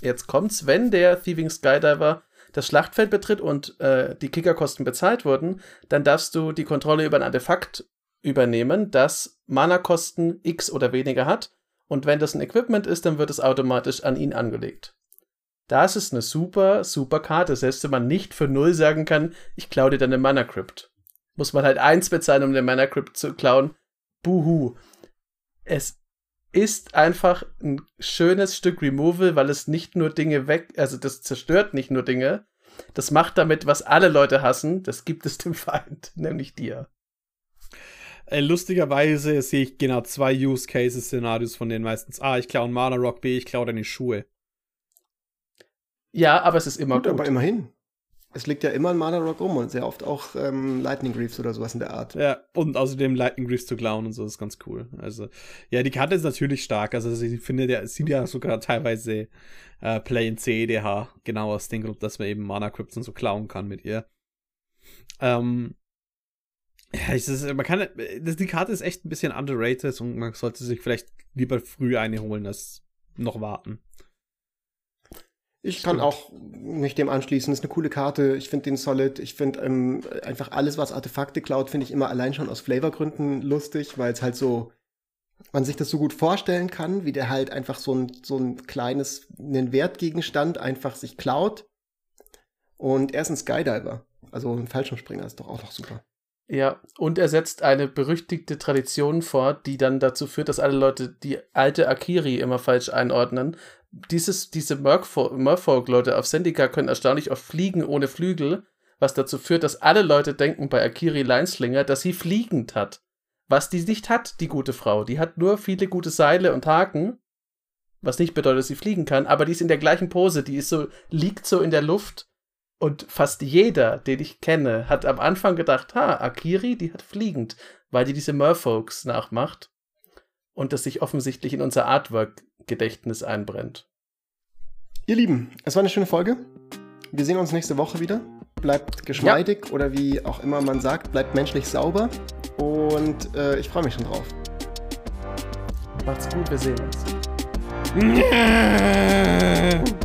jetzt kommt's, wenn der Thieving Skydiver das Schlachtfeld betritt und äh, die Kickerkosten bezahlt wurden, dann darfst du die Kontrolle über ein Artefakt übernehmen, das Mana-Kosten X oder weniger hat und wenn das ein Equipment ist, dann wird es automatisch an ihn angelegt. Das ist eine super, super Karte, selbst wenn man nicht für null sagen kann, ich klaue dir deine Mana Crypt. Muss man halt eins bezahlen, um den Mana Crypt zu klauen. Buhu. Es ist einfach ein schönes Stück Removal, weil es nicht nur Dinge weg, also das zerstört nicht nur Dinge, das macht damit, was alle Leute hassen, das gibt es dem Feind, nämlich dir. Äh, lustigerweise sehe ich genau zwei Use Cases Szenarios von denen meistens. A, ich klaue einen Mana Rock, B, ich klaue deine Schuhe. Ja, aber es ist immer gut. gut. Aber immerhin. Es liegt ja immer ein Mana Rock rum und sehr oft auch ähm, Lightning Greaves oder sowas in der Art. Ja, und außerdem Lightning Greaves zu klauen und so ist ganz cool. Also, ja, die Karte ist natürlich stark. Also, ich finde, der sieht ja sogar teilweise äh, Play in CEDH genau aus dem Grund, dass man eben Mana Crypts und so klauen kann mit ihr. Ähm, ja, ich, das, man kann, das, die Karte ist echt ein bisschen underrated und man sollte sich vielleicht lieber früh eine holen, als noch warten. Ich kann auch mich dem anschließen. Das ist eine coole Karte. Ich finde den solid. Ich finde ähm, einfach alles, was Artefakte klaut, finde ich immer allein schon aus Flavorgründen lustig, weil es halt so, man sich das so gut vorstellen kann, wie der halt einfach so ein, so ein kleines, einen Wertgegenstand einfach sich klaut. Und er ist ein Skydiver. Also ein Fallschirmspringer ist doch auch noch super. Ja, und er setzt eine berüchtigte Tradition vor, die dann dazu führt, dass alle Leute die alte Akiri immer falsch einordnen. Dieses, diese Merfolk-Leute auf Sendika können erstaunlich oft fliegen ohne Flügel, was dazu führt, dass alle Leute denken bei Akiri Leinslinger, dass sie fliegend hat. Was die nicht hat, die gute Frau. Die hat nur viele gute Seile und Haken, was nicht bedeutet, dass sie fliegen kann, aber die ist in der gleichen Pose, die ist so, liegt so in der Luft und fast jeder, den ich kenne, hat am Anfang gedacht, ha, Akiri, die hat fliegend, weil die diese Merfolks nachmacht und das sich offensichtlich in unser Artwork-Gedächtnis einbrennt. Ihr Lieben, es war eine schöne Folge. Wir sehen uns nächste Woche wieder. Bleibt geschmeidig ja. oder wie auch immer man sagt, bleibt menschlich sauber. Und äh, ich freue mich schon drauf. Macht's gut, wir sehen uns.